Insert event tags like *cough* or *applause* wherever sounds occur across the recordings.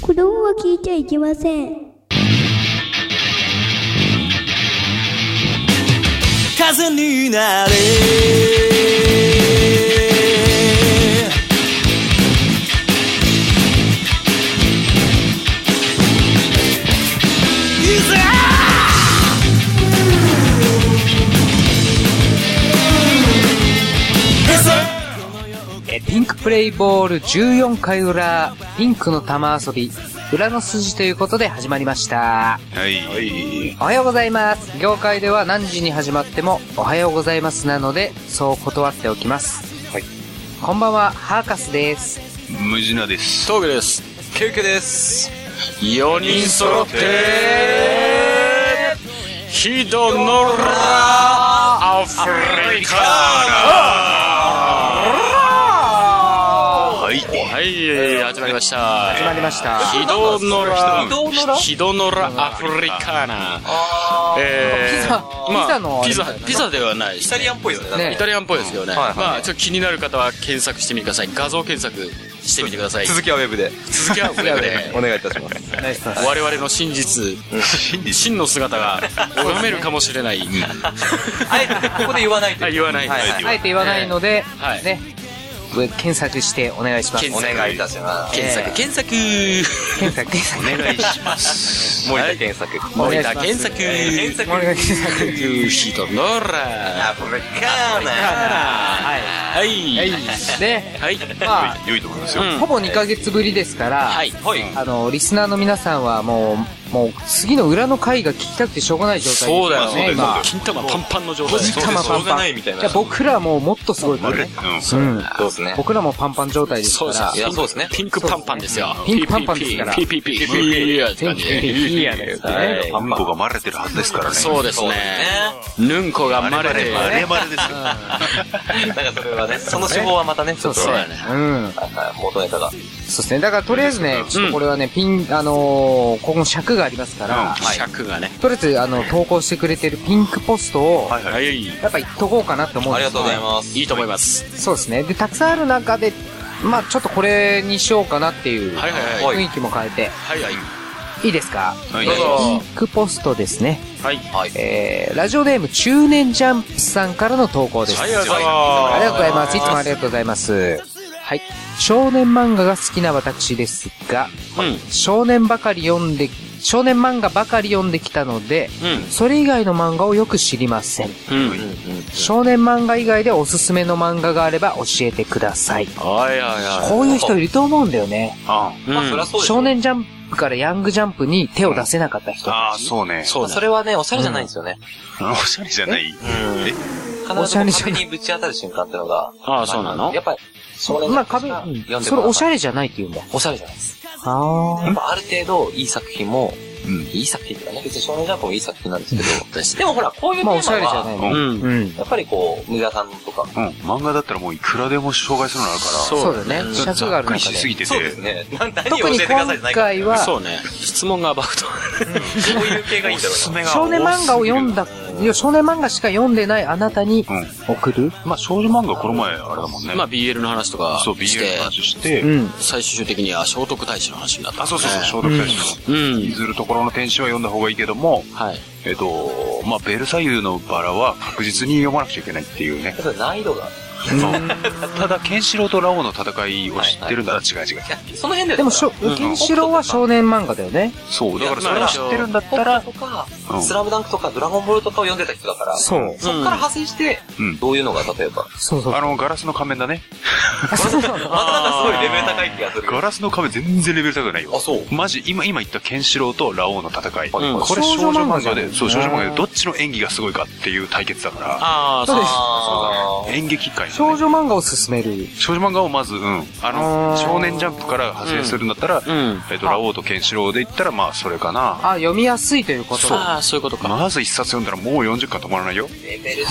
子供は聞いちゃいけません。風になれピンクプレイボール14回裏、ピンクの玉遊び、裏の筋ということで始まりました。はい。おはようございます。業界では何時に始まっても、おはようございますなので、そう断っておきます。はい。こんばんは、ハーカスです。ムジナです。トークです。ケウケです。4人揃って、ヒドノラアフリカはい。はい、始まりました。始まりました。ヒドノラ、ヒドノラアフリカーナ。えーピザまあピザのあれピザ、ピザではない。イタリアンっぽいですね。ねイタリアンっぽいですよね。まあ、ちょっと気になる方は検索してみてください。画像検索してみてください。続きはウェブで続きはウェブで。*laughs* お願いいたします。我々の真実、真の姿が拝めるかもしれない。あえてここで言わないとあ言わない。はいあえて言わないので、はいね、検索してお願いします。検索お願いいたします。検索、えー検索、検索、検索。お願いします。森田検索。森田検索、検索。お願いします。ヒドノラ。アフリカーナはい。はい。はい。で、はい。まあ、良いと思いますよ。うんほぼ2ヶ月ぶりですから、はい。はい。あの、リスナーの皆さんはもう、もう次の裏の回が聞きたくてしょうがない状態そうだよね、今。金玉パンパンの状態金玉パンパン。じゃあ僕らももっとすごいからね。うん。そうですね。僕らもパンパン状態ですから。そうですね。ピンクパンパンですよ。ピンクパンパンですから。ピピピピピピンピンピンピンピンピピピピピピピピピピピピピ。そうですね。ピンピがピれピる。ピれピれピすピ。なんかピれピね、ピのピ法ピまピね、ピうピうピね。うん。ピネピが。ピうピすピ。だピらピりピえピね、ピょピとピれピね、ピン、ピの、ピこピ尺がありますから、尺がね。とりあえず、あの、投稿してくれてるピンクポストを、はいは。はいい。やっぱ言っとこうかなって思うんですありがとうございます。いいと思います。そうですね。で、たくさんある中で、まあちょっとこれにしようかなっていう、はいはいはい雰囲気も変えて、はいはい。いいですか？はいどうぞピンクポストですね。はい。はい。えー、ラジオネーム中年ジャンプさんからの投稿です。はい、ありがとうございありがとうございまます。いつもありがとうございます。はい。少年漫画が好きな私ですが、す。うん。少年ばかり読んで、少年漫画ばかり読んできたので、うん。それ以外の漫画をよく知りません。うん。少年漫画以外でおすすめの漫画があれば教えてください。はいはいはこういう人いると思うんだよね。あい。まあ、そりゃそうでしょ少年ジャンプからヤングジャンプに手を出せなかった人あ、あ。そうね。そうねそ。れはね、おしゃれじゃないんですよね。おしゃれじゃない。え必ず壁にぶち当たる瞬間ってのが。ああそうなの？やっぱり、少年まあ壁、読んでうんそれおしゃれ。れじゃないって言うんだ。おしゃれじゃないです。あやっぱある程度、いい作品も、うん。いい作品とかね、別に少年ジャンプもいい作品なんですけど、でもほら、こういうテーマは、まあおしゃれじゃないね。うん。うん。やっぱりこう、無駄さんとか、うん。漫画だったらもういくらでも紹介するのあるから。そうだね。ざ尺があっくりる中で。しすぎてて。そうですね。特にえてください今回は、そうね。質問がアバウト。どういう系がいいんだろうな。少年漫画を読んだ、いや、少年漫画しか読んでないあなたにうん。送る？まあ少女漫画この前あれだもんね。まあ BL の話とかそう、し BL ての、話して、うん。最終的には聖徳太子の話になった。あ、そうそうそう、聖徳太子の。うん。譲るところの天使は読んだ方がいいけども、はい。えっと、まあ、ベルサイユのバラは確実に読まなくちゃいけないっていうね。やっぱり難易度が。ただ、ケンシロウとラオウの戦いを知ってるなら違う違う。その辺ででも、ケンシロウは少年漫画だよね。そう、だからそれを知ってるんだったら、スラムダンクとか、ドラゴンボールとかを読んでた人だから、そそう。っから派生してうん、どういうのが、例えば？そうそう。あの、ガラスの仮面だね。あそうなの *laughs* またなんかすごいレベル高い気がする。ガラスの仮面全然レベル高くないよ。あ、そう。マジ、今、今言ったケンシロウとラオウの戦い。んこれ少女漫画で、そう、少女漫画でどっちの演技がすごいかっていう対決だから、ああ、そうです演劇界ないのね少女漫画を進める。少女漫画をまず、うん。あの、あー少年ジャンプから派生するんだったら、うん。えっと、ラオウとケンシロウで言ったら、まあ、それかな。あ、読みやすいということだ。ああ、そういうことか。まず一冊読んだらもう40巻止まらないよ。レベル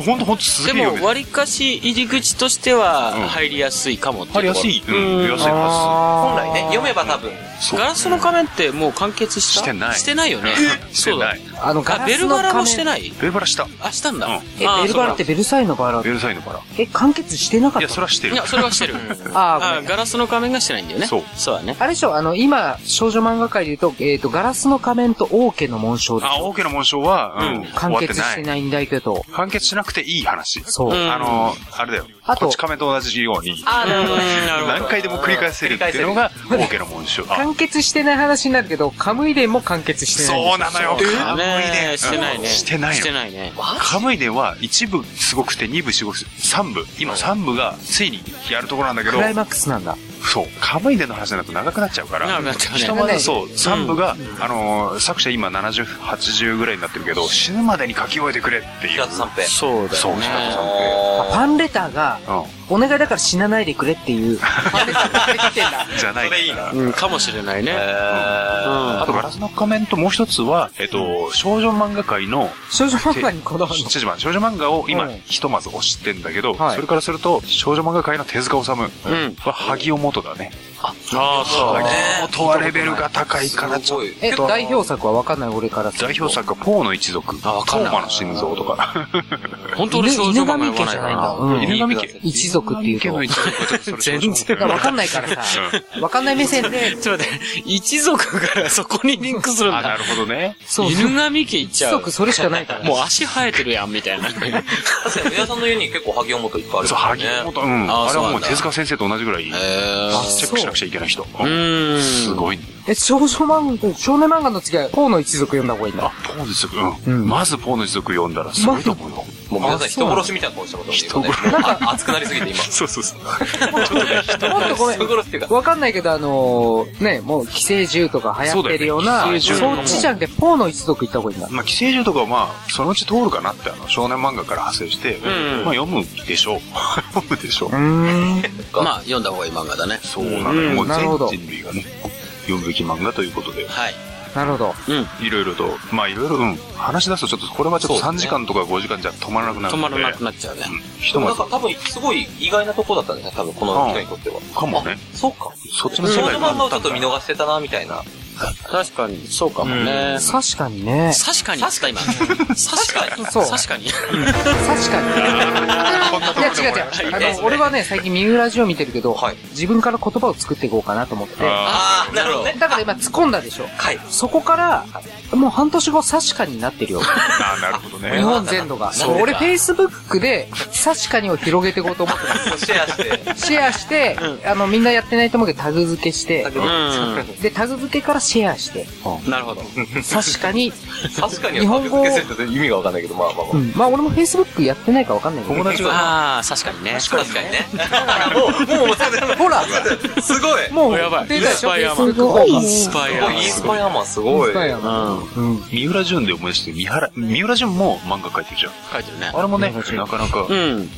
ほんとほんとすでげえ読も、割かし入り口としてはうん入りやすいかもって入りやすい。うん、入りやすいは本来ね、読めば多分、そうガラスの仮面ってもう完結した？してないしてないよね。*laughs* ず。してない。あの、ガあ、ラベルバラスの仮面。もしてない？ベルバラした。あ、したんだ。うんあえ、ベルバラってベルサイユのバラベルサイユのバラ。え、完結してなかいや、ったそれはしてるいや、。それはしてる。*laughs* ああガラスの仮面がしてないんだよね。そうそうだね。あれでしょ、あの、今、少女漫画界で言うと、えっ、と、ガラスの仮面と王家の紋章あ、ょ王家の紋章は、うん、終完。結してないんだけど、完結しなくていい話。そう。うんあの、あれだよ。あとこっち亀と同じように、何回でも繰り返せるっていうのが、王家の紋章。あ、完結してない話になるけど、カムイ伝も完結してないんですよ。そうなのよ。カムイね伝。してないね。してないの。してないね。カムイ伝は一部すごくて二部すごくて三部。今三部がついにやるところなんだけどク、ライマックスなんだ。そう。カムイ伝の話になると長くなっちゃうから。ねひとまねずそう、三部が、あのー、作者今70、80ぐらいになってるけど、死ぬまでに書き終えてくれっていう。平田三平。そう、そうだよね。平田さんあファンレターが、うん。お願いだから死なないでくれっていう。*laughs* じゃない。それいいな。うん、かもしれないね。えあと、ガラスの仮面ともう一つは、えっと、少女漫画界の、少女漫画にこだわるの。少女漫少女漫画を今うん、ひとまず推してんだけど、はいそれからすると、少女漫画界の手塚治虫うん。は、萩尾元だね。ああ、そうだね。萩尾元はレベルが高いから、ちょっと。え、代表作はわかんない俺から代表作は、ポーの一族。あわかんないトーマの心臓とか。本当俺少女漫画じゃないんだかうん犬神家。一族っていうと全然わかんないからさ、わかんない目線で、ら。ちょっと待って、一族からそこにリンクするんあ、なだ。るほどね。そう犬神家行っちゃう。一族それしかないから。もう足生えてるやん、みたいな。確かに、上田さんの家に結構萩尾本いっぱいあるそう、からね。萩尾元、うん。ああれはもう手塚先生と同じぐらい、チェックしなくちゃいけない人。ううんーん。すごいね。え、少女漫画、少年漫画の次は、ポーの一族読んだ方がいいんあだ。、ポーの一族、ううんん。まずポーの一族読んだらすごいと思うよ。もう皆さん人殺しみたいな顔してます人殺し。なんか熱くなりすぎて今。*laughs* そうそうそう。もっとごめん人。殺しっていうか。わかんないけど、あのーね、もう、寄生獣とか流行ってるような、そっちじゃなくて、ポーの一族行った方がいいんだ。まあ、寄生獣とかはまあ、そのうち通るかなって、あの、少年漫画から派生して、んまあ、読むでしょう。*laughs* 読むでしょうう。まあ、読んだ方がいい漫画だね。そうなのよ。もう全人類がね、読むべき漫画ということで、はい。なるほど。うん。いろいろと、まあ、いろいろ、うん。話し出すとちょっと、これはちょっと3時間とか5時間じゃ止まらなくなるので。止まらなくなっちゃうね。うんひとまなんか、多分すごい意外なとこだったんですね、多分この人にとっては。かもね。あそうか。そっちの少世界が女漫画をちょっと見逃してたな、みたいな。確かに、そうかもね。確かにね。確かに、確かに。確かに。*laughs* そう確かに。確かに。いや違う違う。あの、俺はね、最近三浦ジオ見てるけど、はい自分から言葉を作っていこうかなと思って。ああー、なるほどね。だから今突っ込んだでしょ。はい。そこから、もう半年後、確かになってるよ。ーあー、なるほどね。日本全土が。そうか俺、Facebook で、確かにを広げていこうと思ってます。*laughs* シェアして。シェアして、あの、みんなやってないと思うけど、タグ付けして、うで、タグ付けからシェアして、ん。なるほど。確かに、確かに日本語タグ付けせると意味がわかんないけど、まあまあまあ。うん。まあ、俺も Facebook やってないかわかんないけど。友達が、ああ、確かにね。確かにね。もう、もう、もう、ほら、すごい。もう、やばい出たでしょ？インスパイアマン Facebook ホームスパイアマン。インスパイアマンすごい。インスパイアマうん。うん。三浦淳で思い出して、三原、三浦淳も漫画描いてるじゃん。書いてるね。あれもね、なかなか、うん。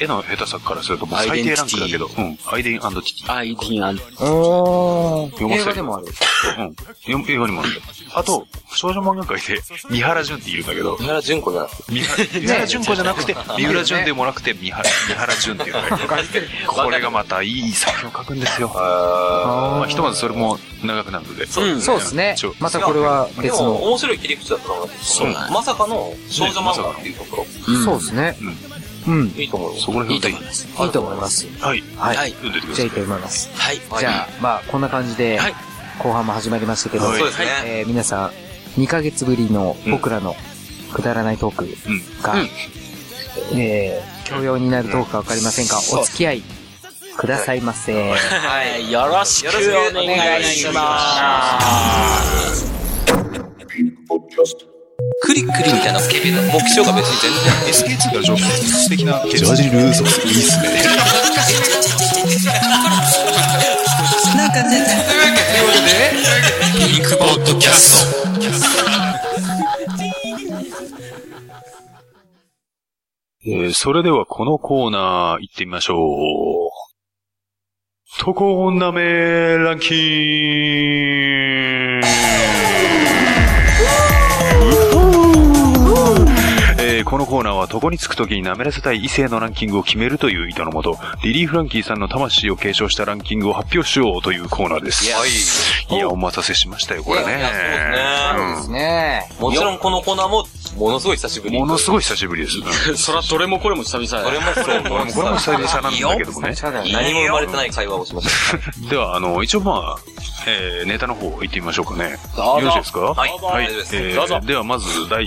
絵の下手さからするともう最低ランクだけど、うん。アイデンティティ。アイディアン。おー。読ませる映画でもある。うん。読映画にもある。あと、少女漫画界で、三原淳っているんだけど、三原純子じゃなくて。三原淳子じゃなくて、三浦淳でもなくて、三原、三原淳っていう *laughs* これがまたいい作品を書くんですよ。あまあ、ひとまずそれも長くなるので。うんそうですねちょ。またこれはでも、別の。面白い切り口だったと思うんですそうだねまさかの少女漫画っていうところ、そうですね。うん。うん。いいと思うよ。そこらいいと思います。いいと思います。はい。はい。はい読んでてくださいじゃあいい。と思います。はい。じゃあ、まあ、こんな感じではい、後半も始まりましたけど、はいそうですね。えー皆さん、2ヶ月ぶりの僕らのくだらないトークうん。が、うんえー、教養になるトークかわかりませんが、お付き合いくださいませ。はい。よろしくお願いします。クリクリみたいなスケベな目標が別に全然。SK2 が上手素敵なジャージルーソスいいっすね。なんか全然。というわけで、というわけでピンクポッドキャスト。えーそれではこのコーナー行ってみましょう。とこなめランキングーこのコーナーは床につく時に舐めらせたい異性のランキングを決めるという意図のもと、リリー・フランキーさんの魂を継承したランキングを発表しようというコーナーです。いや、お待たせしましたよ、これね。いやそうですねねもちろんこのコーナーも、ものすごい久しぶり。ものすごい久しぶりです。う *laughs* んそら、どれもこれも久々これや。もそう、これもこれも久々なんだけどもね。何も生まれてない会話をしました。では、あの、一応まあ、えー、ネタの方行ってみましょうかね。どうぞよろしいですか？はいはいえーどうぞでは、まず、第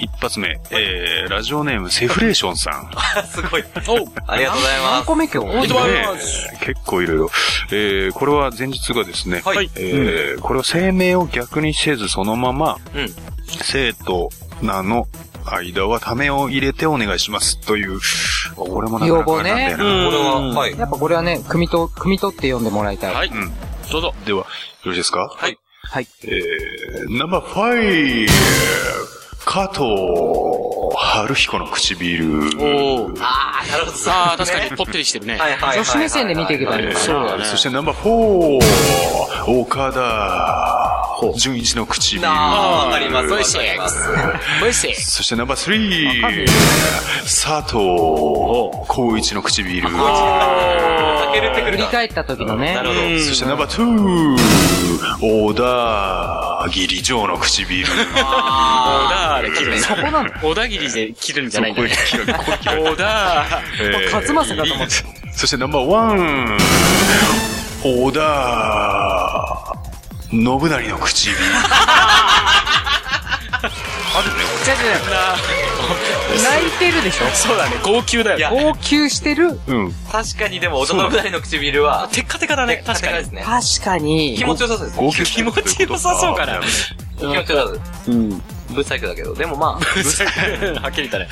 一発目。えー、ラジオネーム、セフレーションさん。*laughs* すごい。おありがとうございます。何個目今日？いとまいねますえ結構いろいろ。えー、これは前日がですね、はいえーこれは声明を逆にせずそのまま、うん生と名の間はためを入れてお願いしますという、これもなかなかなんだよな。要望ねこれは、はい。やっぱこれはね、組みと、組み取って読んでもらいたい。はい。うん。どうぞ。では、よろしいですか？はい。はい。えー、ナンバーファイブ加藤春彦の唇。おー。あー、なるほど。ああ、確かに、ぽってりしてるね。はいはいはいはい。女子目線で見ていけばいいのかなそうだねそして number four 岡田准一の唇。なあ、わかります。ボイシわかります。ボイシー。そしてナンバースリー佐藤光一の唇。かけるってくるか。振り返った時のね。なるほど。そしてナンバーツー小田切城の唇。小田で切るんそこなの？小田切で切るんじゃない小田。えー勝正かと思って。そしてナンバーワン小田信成の唇。あるね、じゃじゃ泣いてるでしょ？そうだね、号泣だよ。号泣してる？うん。確かにでも、大人二人の唇は、テッカテカだね、確かに。確かに気。持ちよさそうです。号泣気持ちよさそうかな。気持ちよさそう。うん。ブサイクだけど、でもまあ、はっきり言ったね。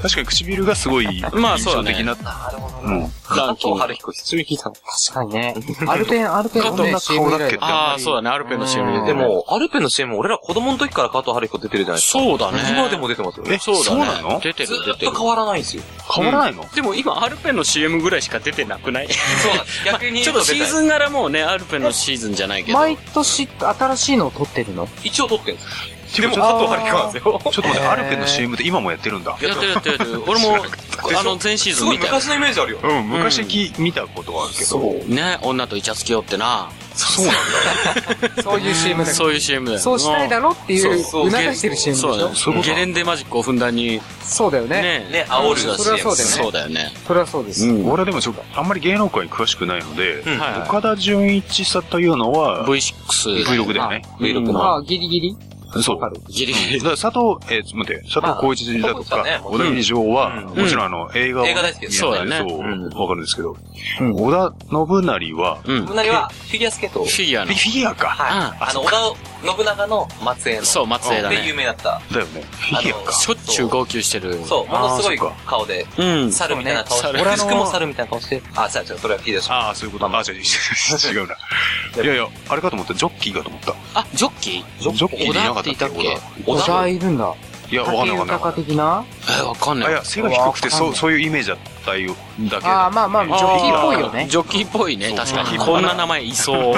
確かに唇がすごいまあ印そうだね象的な。なるほどうん。ラ加。藤春彦、久しぶりに聞いたの。確かにね。アルペン、アルペンのねどんな顔だっけああ、そうだね、アルペンの CM で。で、も、アルペンの CM、俺ら子供の時から加藤春彦出てるじゃないですか。そうだね。今でも出てますよ。え、そうだね。そうなの？出てる、ず出てるっと。変わらないんですよ。変わらないの？でも今、アルペンの CM ぐらいしか出てなくない？そうなんです。逆にちょっとシーズン柄もうね、アルペンのシーズンじゃないけど。毎年新しいのを撮ってるの？一応撮ってるんです。でもでも、加藤春彦なんですよ。ちょっと待って、アルペンの CM って今もやってるんだ。やってるやってるやってる。*laughs* 俺も、あの、前シーすごいズン見たよ。昔のイメージあるよ。うん、昔き見たことはあるけど。ね、女とイチャつきよってな。そうなんだ。*laughs* そういう CM だそういう CM だよ。そうしたいだろっていう、そうそう促してる CM でしょ？そうだね。そうゲレンデマジックをふんだんに。そうだよね。ね。ね煽るそうそれはそうだよねそうだよね。それはそうです。俺はでもちょっと、あんまり芸能界に詳しくないので、岡田純一さんというのは、V6。Vlog だよね。V6 うんの。ああ、ギリギリ？そう。わかるギリギリ。佐藤、えー、待って、佐藤浩市だとか小田切城は、うんもちろんあの、映画を。映画大好きですそうだねそう、うんわかるんですけど、うん小田信成は、うん。信成は、フィギュアスケートを。フィギュアのフ。ィギュアか。はい。あの、織田信長の末裔の。そう末裔だねで有名だった。だよね。フィギュアか。しょっちゅう号泣してる。そう、ものすごい顔で、うん。猿みたいな顔して、俺くしくも猿みたいな顔して、あ、違う違う、それはフィギュアしああ、そういうこと。あ、違う違う違うな。いやいや、あれかと思った。ジョッキーかと思った。あ、ジョッキー？ジョッキーかったっけ？小田いたっ小田いるんだ。いや、わかんないわかんないわかんない。的な？え、わかんあ、ないい。や、背が低くて、そう、そういうイメージだったよ、だけああ、まあまあ、ジョッキーっぽいよね。ジョッキーっぽいね、確かに。こんな名前いそう。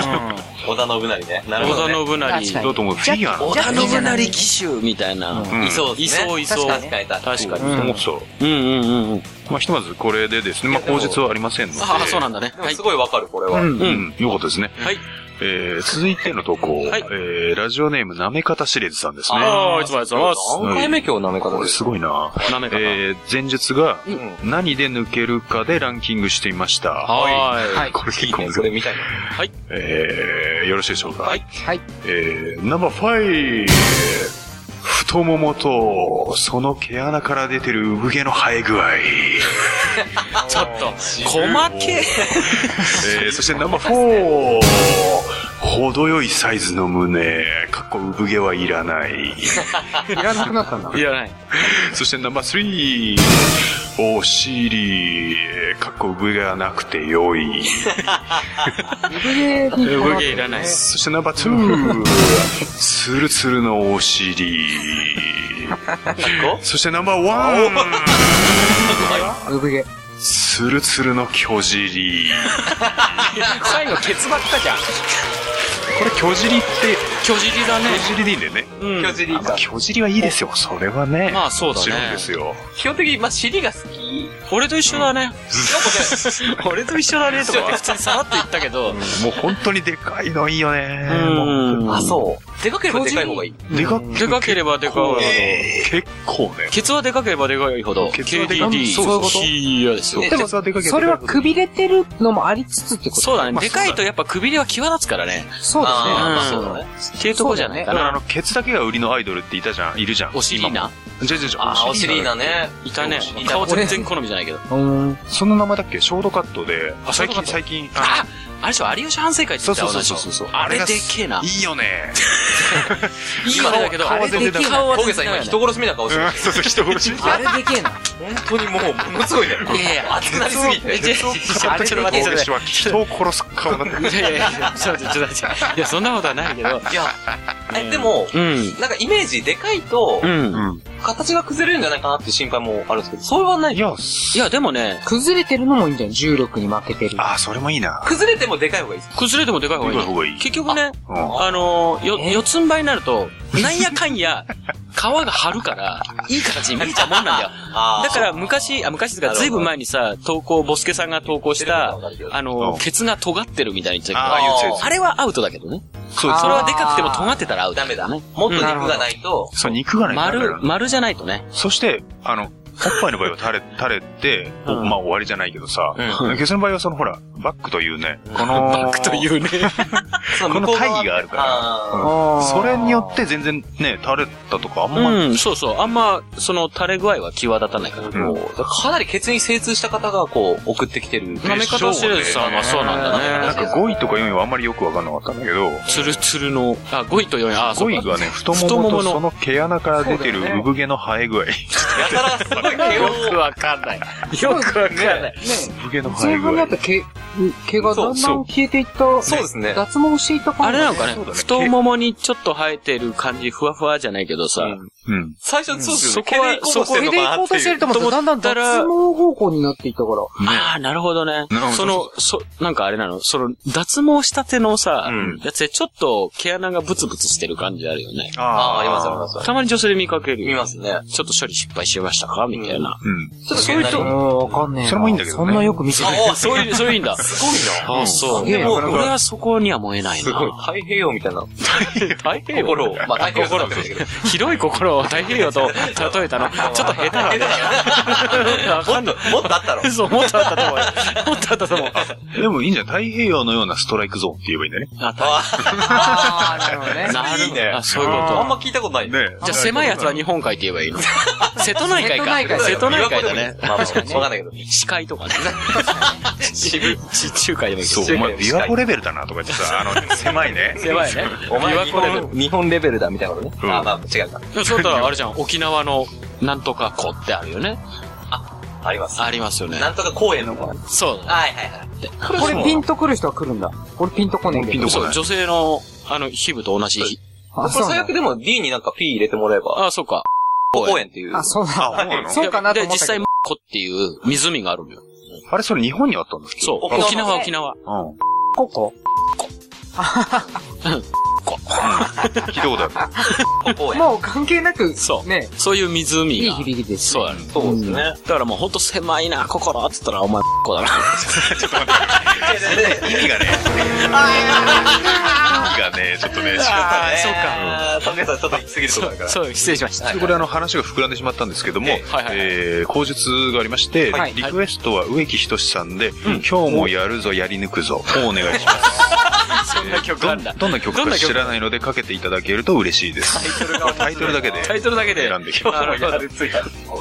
織田信成ね。なるほど、織田ね。信成。確かにだと思う。フィギュア織田信成騎手みたいな。うんいそう。いそういそう確かに。確かに。確かに。うん思ってた。うんうんうんうん。まあ、ひとまずこれでですね、まあ、口実はありませんので。ああ、そうなんだね。す。ごいわかる、これは。うんうん、よかったですね。はい。えー、続いての投稿。はいえー、ラジオネーム、なめかたしれずさんですね。ああ、いつもありがとうございます。何回目今日舐め方これですすごいな。なめかな。えー、前述が、うん。何で抜けるかでランキングしてみました。はーい。これ結構いいね、それ見たいな。えー、よろしいでしょうか？はい。はい。えー、ナンバーファイ太ももと、その毛穴から出てる産毛の生え具合。*laughs* ちょっと、細け。えー、そしてナンバーフォー程よいサイズの胸、かっこ産毛はいらない。いらなくなったんだ。いらない。そしてナンバースリーお尻、かっこ産毛がなくて良い。産毛に産毛いらない。そしてナンバーツーツルツルのお尻。そしてナンバーワン産毛。ツルツルの巨尻。最後、ケツばっかじゃん。これ巨尻って、巨尻だね。巨尻でいいんだよね。うん。巨尻まあ巨尻はいいですよ。それはね。まあそうだねもちろんですよ。基本的に、まあ、尻が好き。俺と一緒だね。俺と一緒だねとかって *laughs* 普通にさらっと言ったけど、もう本当にでかいのいいよね。うん。あ、そう。でかければでかい方がいい。でかでかければでかいほど。結構ね。ケツはでかければでかいほど、ケツはでかい KDD、そうそうそう嫌ですよ。ねでもさ、でかければそれはくびれてるのもありつつってこと？そうだね。まあでかいとやっぱくびれは際立つからね。そうですね。そうだね。っていうとこじゃないかな。だからあの、ケツだけが売りのアイドルっていたじゃん。いるじゃん。お尻な今も。じゃじゃじゃあ、お尻なね。いたねい。た顔全然好みじゃないけど。うん。その名前だっけ？ショートカットで。あ最近、ショートカッ最近。ああれでしょ有吉反省会ってそうそう言った同じそうそうそう。あれでっけえな。いいよね。今だけど、顔は全然でかい顔は峠さん今人殺しみたいな顔してる。そうそう、人殺し。あれでけえな。本当にもう、ものすごいね。いやいや、熱くなりすぎて。いやいやいや、ちょっと待って、ちょっと待って。いや、そんなことはないけど。いや、え、でも、うん。なんかイメージでかいとう、ん。うん。形が崩れるんじゃないかなって心配もあるんですけど、それはないい。や、いや、でもね、崩れてるのもいいんだよ。重力に負けてる。あ、それもいいな。崩れてもでかい方がいいです。崩れてもでかい方がいい結局ね、うんあのー、よ、え？四つん這いになると、なんやかんや、皮が張るから、いい形に見えちゃうもんなんだよ。あだから昔、あ、昔ですか、ずいぶん前にさ、投稿、ボスケさんが投稿した、あのうんー、ケツが尖ってるみたいに言ってたけど。あれはアウトだけどね。そうそれはでかくても尖ってたらアウト。ダメだ。ね。もっと肉がないと、そう、肉がないと丸、丸じゃないとね。そして、あの、おっぱいの場合は垂れ、*laughs* 垂れて、うんまあ終わりじゃないけどさ、うケツの場合はそのほら、バックというね、この、バックというね。*laughs* そこの向こう側大義があるからそれによって全然ね、垂れたとかあんま、うん、そうそう。あんま、その垂れ具合は際立たないから。ーもうかなりケツに精通した方がこう、送ってきてる。舐め方してるさんはそうなんだなんかね。5位とか4位はあんまりよくわかんなかったんだけど、ツルツルの、あ、5位と4位、あ、そう5か位がね、太もものとその毛穴から出てる産毛の生え具合。*laughs* やたらくを、わかんない。よくわかんない。ね前半だっ。た毛、毛がだんだん消えていった。そうですね。脱毛していった感じ。あれなのかね太ももにちょっと生えてる感じ、ふわふわじゃないけどさ。うん。最初そうですよね。そこは毛で行こうとしてるの毛で行こう。としてると思だんだん脱毛方向になっていったから。ああ、なるほどねなるほ。どその、そ、なんかあれなのその、脱毛したてのさうん、やつでちょっと毛穴がブツブツしてる感じあるよね。あああ、ありますあります。たまに女性で見かけるよ。見ますね。ちょっと処理失敗しましたか？みたいな。うん。ちょっとそういうと、うん、わかんねえな。それもいいんだけどねそんなよく見せてああ、そういう、そういういいんだ。すごいな。ああ、そう。すげえもう俺はそこには燃えないな。すごい。太平洋みたいな。太平洋心を。まあ、太平洋心だったんだけど。*laughs* 広い心を太平洋と例えたの。ちょっと下手なんだよ。わかんない。もっとあったろ。そう、もっとあったと思うよ。もっとあったと思う。でもいいんじゃん。太平洋のようなストライクゾーンって言えばいいんだね。あ、ああ、なるほどね。なるいいねあ、そういうこあんま聞いたことない。ねと。じゃあ狭いやつは日本海って言えばいいの？*laughs* 瀬戸内海か。瀬戸内海だね。まあ、まあわかんないけど。視海とかね。地中海でもいいそう、お前、琵琶湖レベルだなとか言ってさ、あの、狭いね。*laughs* 狭いね。お前琵琶湖レベル。日本レベルだみたいなことね。うんあ、まあ、違うか。そうだったらあれじゃん、沖縄のなんとか湖ってあるよね。あります。ありますよね。なんとか公園の。はいそうだ。はいはい。これピンとくる人は来るんだ。俺ピンとこねえけど。そう、ピンとこない女性の、あの、皮膚と同じ。あ、これそうなんだ。最悪でも D になんか P 入れてもらえば、あ、そうか。公園っていう。あ、そうあ、だ。そうなのそうかなとで、実際、思ったけど。湖っていう湖があるのよ。あれ、それ日本にあったんだっけそう。沖縄沖縄。うここ？ん。聞いたことある。*laughs* もう関係なく、そうね、そういう湖が。いい響きです。そうだね。そうですね。だからもうほんと狭いな、心って言ったらお前、こだな。意味がね。意味がね、ちょっとね、違ったあーそうか。竹内さんちょっと行き過ぎるとこだから。そう、失礼しました。これあの話が膨らんでしまったんですけども、え口述がありまして、はいリクエストは植木仁さんで、今日もやるぞやり抜くぞをお願いします。そんな曲どあんだ。どんな曲か知らないのでかけていただけると嬉しいです。タイトルだけでタイトルだけで。選んできます。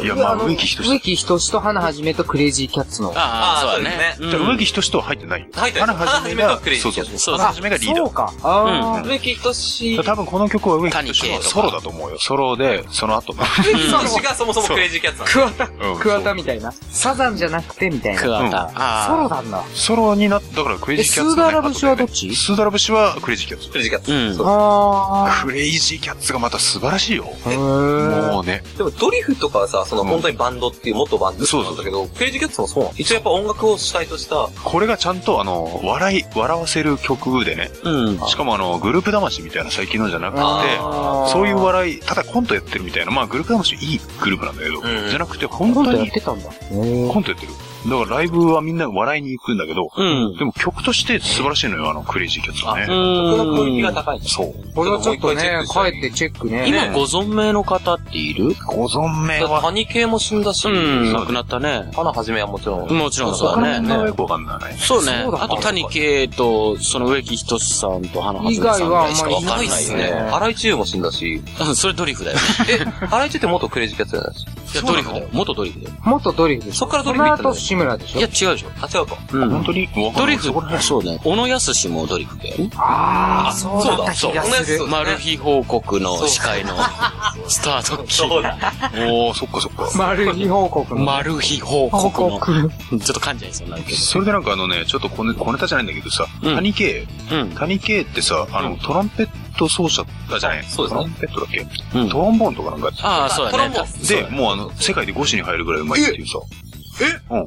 いや、まあ、植木仁植木仁と花はじめとクレイジーキャッツの。ああ、そうだね。じゃあ、植木等は入ってないよ。入ってないハナ肇がクレイジーそうそうそう。そうハナ肇がリーダー。そうか。あ植木等多分この曲は植木等谷啓とかはソロだと思うよ。ソロで、その後の。植木等がそもそもクレイジーキャッツなんです桑田、うん桑田みたいな。サザンじゃなくてみたいな。桑田。あソロなんだ。ソロになった、だからクレイえ、ジーキャッツスーダーラブシはどっち？スーダラ節はクレイジーキャッツ。クレイジーキャッツ。うんそうあクレイジーキャッツがまた素晴らしいよ。もうね。でもドリフとかはさ、そのうん本当にバンドっていう元バンドそうなんだけど、クレイジーキャッツもそうなの一応やっぱ音楽を主体とした、これがちゃんとあの、笑い、笑わせる曲でね。うん。しかもあの、グループ魂みたいな最近のじゃなくて、あそういう笑い、ただコントやってるみたいな、まあグループ魂いいグループなんだけど、んじゃなくて本コントやっ当にてたんだ。コントやってる。だからライブはみんな笑いに行くんだけど、うん。でも曲として素晴らしいのよ、あの、クレイジーキャッツはね。曲のクオリティが高いんだそう。これはちょっとね、帰ってチェックね。今ご存命の方っている？ご存命は、谷系も死んだし、うん。亡くなったね。花はじめはもちろん。もちろんそうだね。名前よくわかんない。そうねそう。だあと、谷圭と、その植木仁さんと花は以ずめさんぐ外はあんらいしかわまりいないいかんなよね。っすね。荒井中も死んだし、う *laughs* んそれドリフだよ。え、荒井中って元クレイジーキャッツじゃないです？かいや、ドリフだよ。元ドリフだよ。元ドリフで。そっからドリフ行った志村でしょ？いや、違うでしょ。あ、違うか。うん本当に？ドリフそうね。小野康もドリフだよ。ああ、そうだった気がするそう。だマル秘報告の司会の *laughs* スタート期。そうだ。おー、そっかそっか。マル秘報告の。マル秘報報告の。告。ちょっと噛んじゃいそうになるけど。それでなんかあのね、ちょっと小ネ小ネタじゃないんだけどさ、うん谷圭、うん。谷圭ってさ、あの、トランペット奏者だじゃない？そうですねトランペットだっけ？うんトロンボーンとかなんかああ、そうだね。で、もうあの、世界で5種に入るぐらいうまいっていうさ。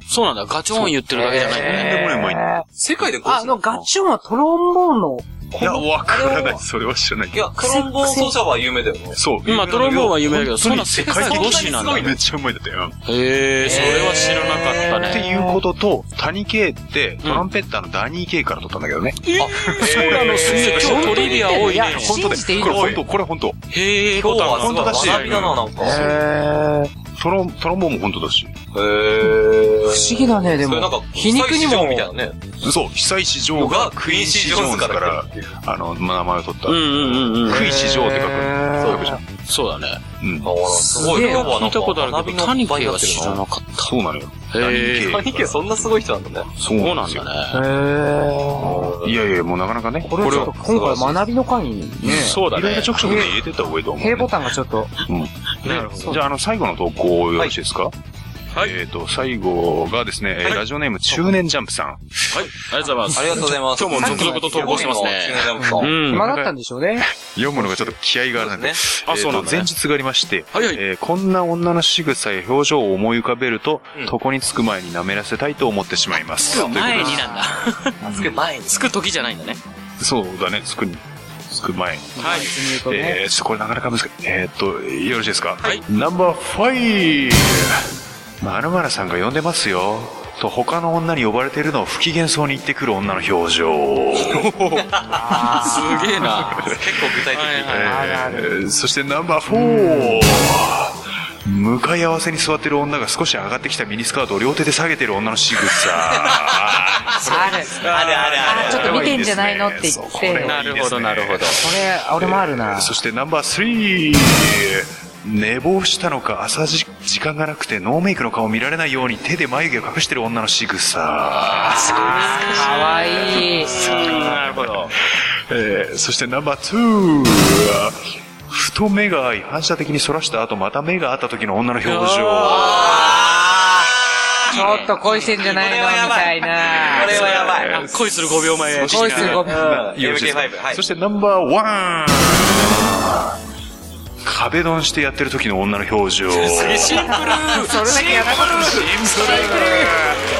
そうなんだ。ガチョーン言ってるだけじゃないんだとんね。でもないうまい。世界であ、あの、ガチョンはトロンボーンの、いや、わからない。それは知らないい。や、トロンボーン奏者は有名だよね。そう。まあトロンボーンは有名だけど本当にそんな世界で5種なんだめっちゃうまいんだったよ。へえ、それは知らなかったね。っていうことと、谷圭って、トランペッターのダニー・ケイから取ったんだけどね。そうなの、すげえ。今日トリビア多いね。いや信じていいのこれ本当、これ本当。へえ、今日はす本当だしごい学びだな、なんか。へトロン、トロンボーンも本当だし。へー。不思議だね、でもそれなんか、。皮肉にも、みたいなね。そう、久石譲がクイーン・シー・ジョーンズからら、あの、名前を取ったうん。うんうんうん。クイーン・シー・ジョーって書く。へそうじゃん。そうだね。うん。あら、すごい。すげえ今日はなんか聞いたことあるけど、谷圭は。知らなかっそうなのよ。た。へえ。谷家そんなすごい人なんだね。そうなん。だね。へいやいや、もうなかなかね。これちょっと今回学びの会にね、そうだねいろいろち。ょくちょくね、入れてった方がいいと思うね。平ボタンがちょっと、うん。なるほどじゃあ、あの、最後の投稿よろしいですか？はいえっと、最後がですね、えーラジオネーム中年ジャンプさん。はい、ありがとうございます。ありがとうございます。今日も続々と投稿してますね。う。うんん。暇だったんでしょうね。読むのがちょっと気合があるんで。ねあそうなん前日がありまして、はいはいえーこんな女の仕草や表情を思い浮かべると、うん床につく前に舐めらせたいと思ってしまいます。前になんだ。*laughs* つく前に。つく時じゃないんだね。そうだね、つくに、つく前に。はい。えー、ちょっとこれなかなか難しい。えーっと、よろしいですか？はい。ナンバーファイブまるまるさんが呼んでますよ。と他の女に呼ばれているのを不機嫌そうに言ってくる女の表情。すげえな。結構具体的えーそしてナンバーフォー向かい合わせに座ってる女が少し上がってきたミニスカートを両手で下げてる女の仕草。ある。あるあるある。ちょっと見てんじゃないのって言って。これなるほど、なるほど。これ、俺もあるな。そしてナンバースリー寝坊したのか朝じ時間がなくてノーメイクの顔見られないように手で眉毛を隠してる女の仕草。かわいい。なるほど。えーそしてナンバーツーふと目が合い反射的に反らした後また目が合った時の女の表情。ちょっと恋してんじゃないの？みたいな。これはやばい。あ恋する5秒前。恋するごめん。よろしいですか MK5 はいそしてナンバーワン壁ドンしてやってる時の女の表情。シンプル。それだけやったこと、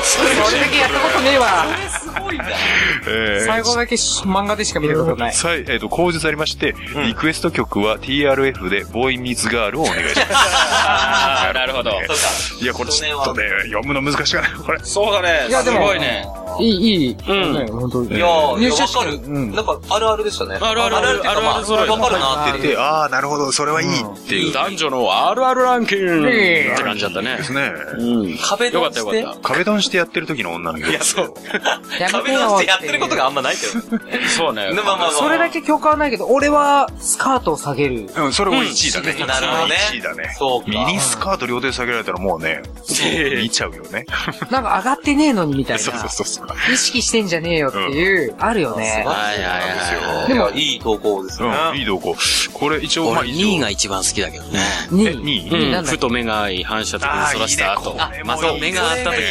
それだけやったことね *laughs* え最後だけ漫画でしか見たことない。さい、えっ、と、口述ありまして、リクエスト曲は TRF でボーイミーツガールをお願いします。*laughs* あー *laughs* なるほど。いや、これちょっとね、読むの難しくないこれ。そうだね。いやでもすごいね。いい、いい。うんね本当にいや入社かる。うんなんか、あるあるでしたね。あるあるあるあ、あるある揃いわかるなって言って。で、ああ、なるほど、それはいいっていう。男女のあるあるランキングええって感じだったねで。すね。うん。壁ドよかったンしてよかっ壁ドンしてやってる時の女の表情。そう。やめて壁ドンよしてやってることがあんまないけど。た。そうね。まあまあまあ。それだけ共感はないけど、俺はスカートを下げる。うん、それも1位だね。うんなるほどね1位だね。そうかミニスカート両手で下げられたらもうね、そう見ちゃうよね。*laughs* なんか上がってねえのにみたいな。そうそうそうそ意識してんじゃねえよっていう、あるよね。はいはいはい。でも、いい投稿ですね。うん、いい動向。これ一応、まあ俺一応2位が一番好きだけどね。にえ、2う位ふと目が合い、反射的にそらした後。あいいねまこれもいい目が合った時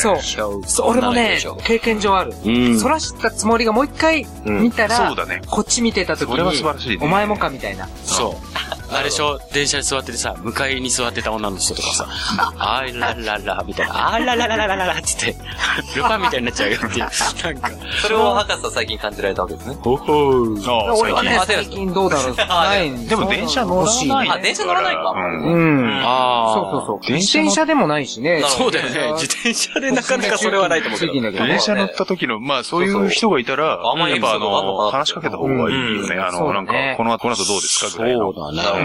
そうの、そうそう俺もね、経験上ある。うん。そらしたつもりがもう一回見たら、そうだね。こっち見てた時それは素に晴らしいね、お前もかみたいな。そう。あれでしょ？電車に座っててさ、向かいに座ってた女の人とかさ、*laughs* あーららら、みたいな、あーらららららららって言って、*laughs* ルパンみたいになっちゃうよっていう。なんか、それを博士は最近感じられたわけですね。ほほー。ああ、俺はね、あ最近どうだろう？ないんでも電車乗らない。あ電車乗らないかうんうん。ああ。そうそうそう。電車の自転車でもないしね。そうだよね。自転車でなかなかそれはないと思うけど。電車乗った時の、まあそういう人がいたら、やっぱあの話しかけた方がいいよね。あの、なんか、この後、この後どうですかぐらいの。そうだな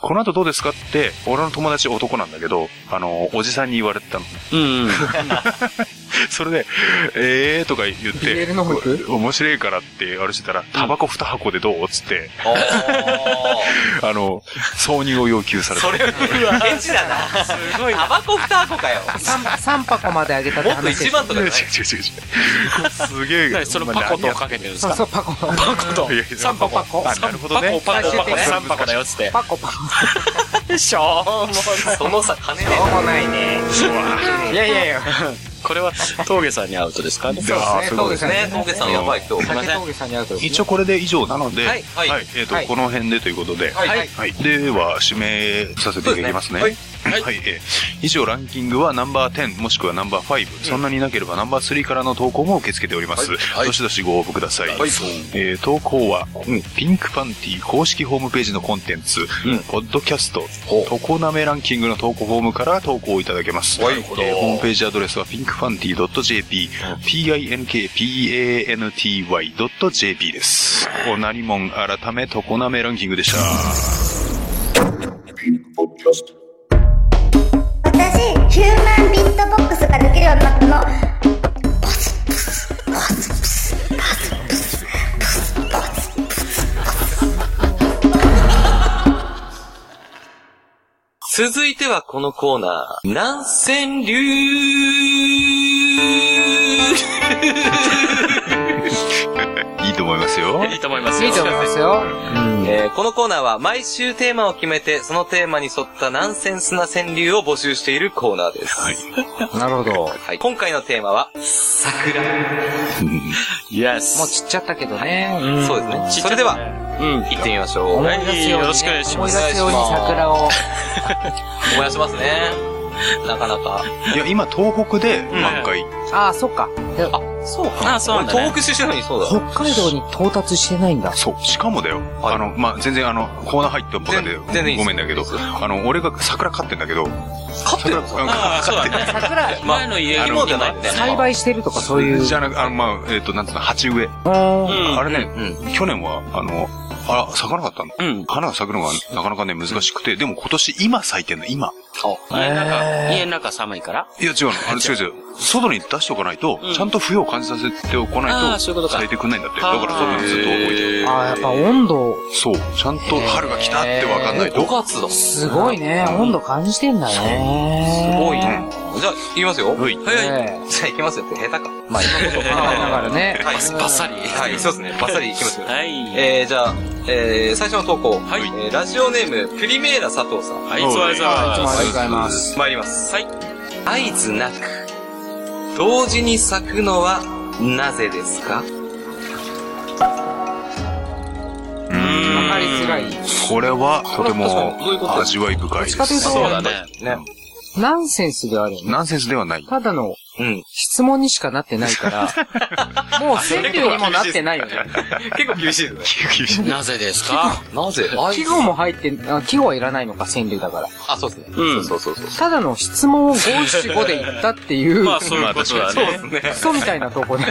この後どうですかって、俺の友達男なんだけど、あの、おじさんに言われてたの。うんうん。*laughs* *laughs* それで、えーとか言って BL の服、面白いからってあれしてたら、タバコ2箱でどう？つって、あ *laughs* あの、挿入を要求された。それ、エンジだな。すごい。タバコ二箱かよ。3箱まであげたってもっと話一番とか違うじゃない？違う違う違う。すげえ。何そのパコとかけてるんですか？そうパコ。パパコと。三箱。パコあなるほどねパコ、パコ、パコ、最終的に三箱だよっつって。コパコ。*laughs* しょうもない。そのさ、金ねしょうもないね。いやいやいや。これは、峠さんにアウトですか？ね。そうですね、峠さんね、峠さんやばい今日。酒峠さんに会うとですね。一応これで以上なので、はいはいえっ、と、はいこの辺でということで、はい。では、指名させていただきますね。はいはい。えー以上、ランキングはナンバー10、もしくはナンバー5、そんなになければナンバー3からの投稿も受け付けております。どしどしご応募ください。えー投稿は、ピンクパンティ公式ホームページのコンテンツ、ポッドキャスト、トコナメランキングの投稿フォームから投稿いただけます。えーホームページアドレスは pinkpanty.jp、pinkpanty.jp です。おなりもん改めトコナメランキングでした。私ヒューマンビットボックスができるようになったの続いてはこのコーナー、南千流いいと思いますよ。いいと思いますよ。いいと思いますよ。えーこのコーナーは毎週テーマを決めて、そのテーマに沿ったナンセンスな川柳を募集しているコーナーです。はい。なるほど。今回のテーマは、桜。イエス。もうちっちゃったけどね。そうですね。それでは、うん。行ってみましょう。思い出すように、ね、よろしくお願いします思い出すように桜を。*laughs* 思い出しますね。*laughs* なかなか。いや、今、東北で満開。ああ、そっか。あ、そうか。あ、そうなんだね。東北出身なのにそうだ。北海道に到達してないんだ。そう。しかもだよ。はいあの、まあ、全然あの、コーナー入ったばかで全全然ごめんだけど、あの、俺が桜飼ってんだけど、勝ってああ、そうだね。*laughs* 桜、前の家芋じゃないね。栽培してるとかそういう。じゃなく、あの、まあ、えっ、と、なんつうの、鉢植え。うんあれね、うん。去年は、あの、あ、咲かなかったの？うん。花が咲くのがなかなかね、難しくて、でも今年今咲いてんの、今。家の中、家の中寒いから？いや、違うの。あれ *laughs* 違う違う。外に出しておかないと、うんちゃんと冬を感じさせておかないあと、ーそういうことか咲いてくんないんだって。だから外にずっと置いてる。ああ、やっぱ温度、そう。ちゃんと春が来たってわかんないと。5月だ。すごいね。温度感じてんだね。すごいね。じゃあ、行きますよ。はいはい。えじゃあ行きますよって下手か。まあ、今こと考えながらね。はい。バッサリはい、そうですね。バッサリ行きますよ。はい。えー、じゃあ、えー、最初の投稿。はいえー、ラジオネーム、プリメーラ佐藤さん。はい、いつもありがとうございいつりがとうます。ございます。参ります。はい。合図なく、同時に咲くのは、なぜですか？わかりづらい。これは、とても味わい深いです。そうだね。ね。ナンセンスではあるよね。ナンセンスではない。ただのうん。質問にしかなってないから、*laughs* もう川柳にもなってないよね。結構厳しいですね。なぜですか？なぜ？季語も入って、あ季語はいらないのか、川柳だから。あ、そうですね。うんそうそうそうそう。ただの質問を五七五で言ったっていう、まあ、そういうことだね。ね。クソみたいなとこで。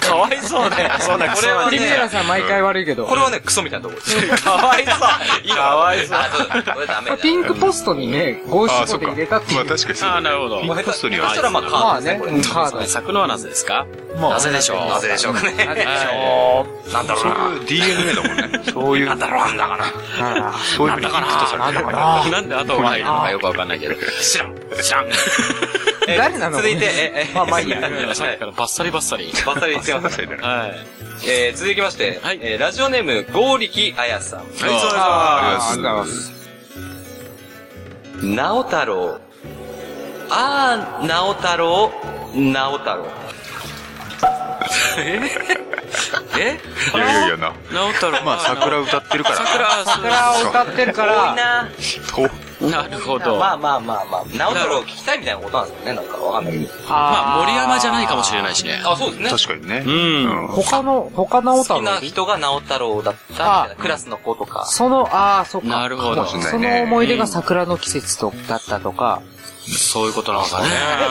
かわいそうね。そんな、これはプリメラさん毎回悪いけどこ。れはね、クソみたいなところです。かわいそう。かわいそう。あ、そうだ。これダメだ。ピンクポストにね、五七五で入れたっていう。まあ確かにそう。ああ、なるほどピ。ンクポストにはそしたらまあカまあね、ードですね、これ。うんカード。咲くのはなぜですか？まあなぜでしょう？なぜでしょうかね。なぜでしょなんだろうそうな。いう DNA だもんね。そういう、なんだろう、なんだかな。あそういうふうにヒントされてるから。なんで後が入るのかよくわかんないけど。*laughs* 知らん。知らん。*laughs* え誰なの？続いて、*laughs* え、え、まあまあいいやさっきからバッサリバッサリ。バッサリすいません。はい。えー、続きまして、はいえー、ラジオネーム、ゴーリキあやさん。はい、そうです。ありがとうございます。なお太郎。あー、なお太郎、なお太郎。え？いやいやいやな。直太郎。まあ、桜歌ってるから。桜、桜を歌ってるから、なおなるほど。まあまあまあまあ、なお太郎を聞きたいみたいなことなんですよね、なんかわかんないけど。まあ、森山じゃないかもしれないしね。あ、そうですね。確かにね。うん。他の、他の好歌のきな人が直太郎だったみたいな、クラスの子とか。その、ああ、そっか。なるほどその思い出が桜の季節と、だったとか。そういうことなのかね。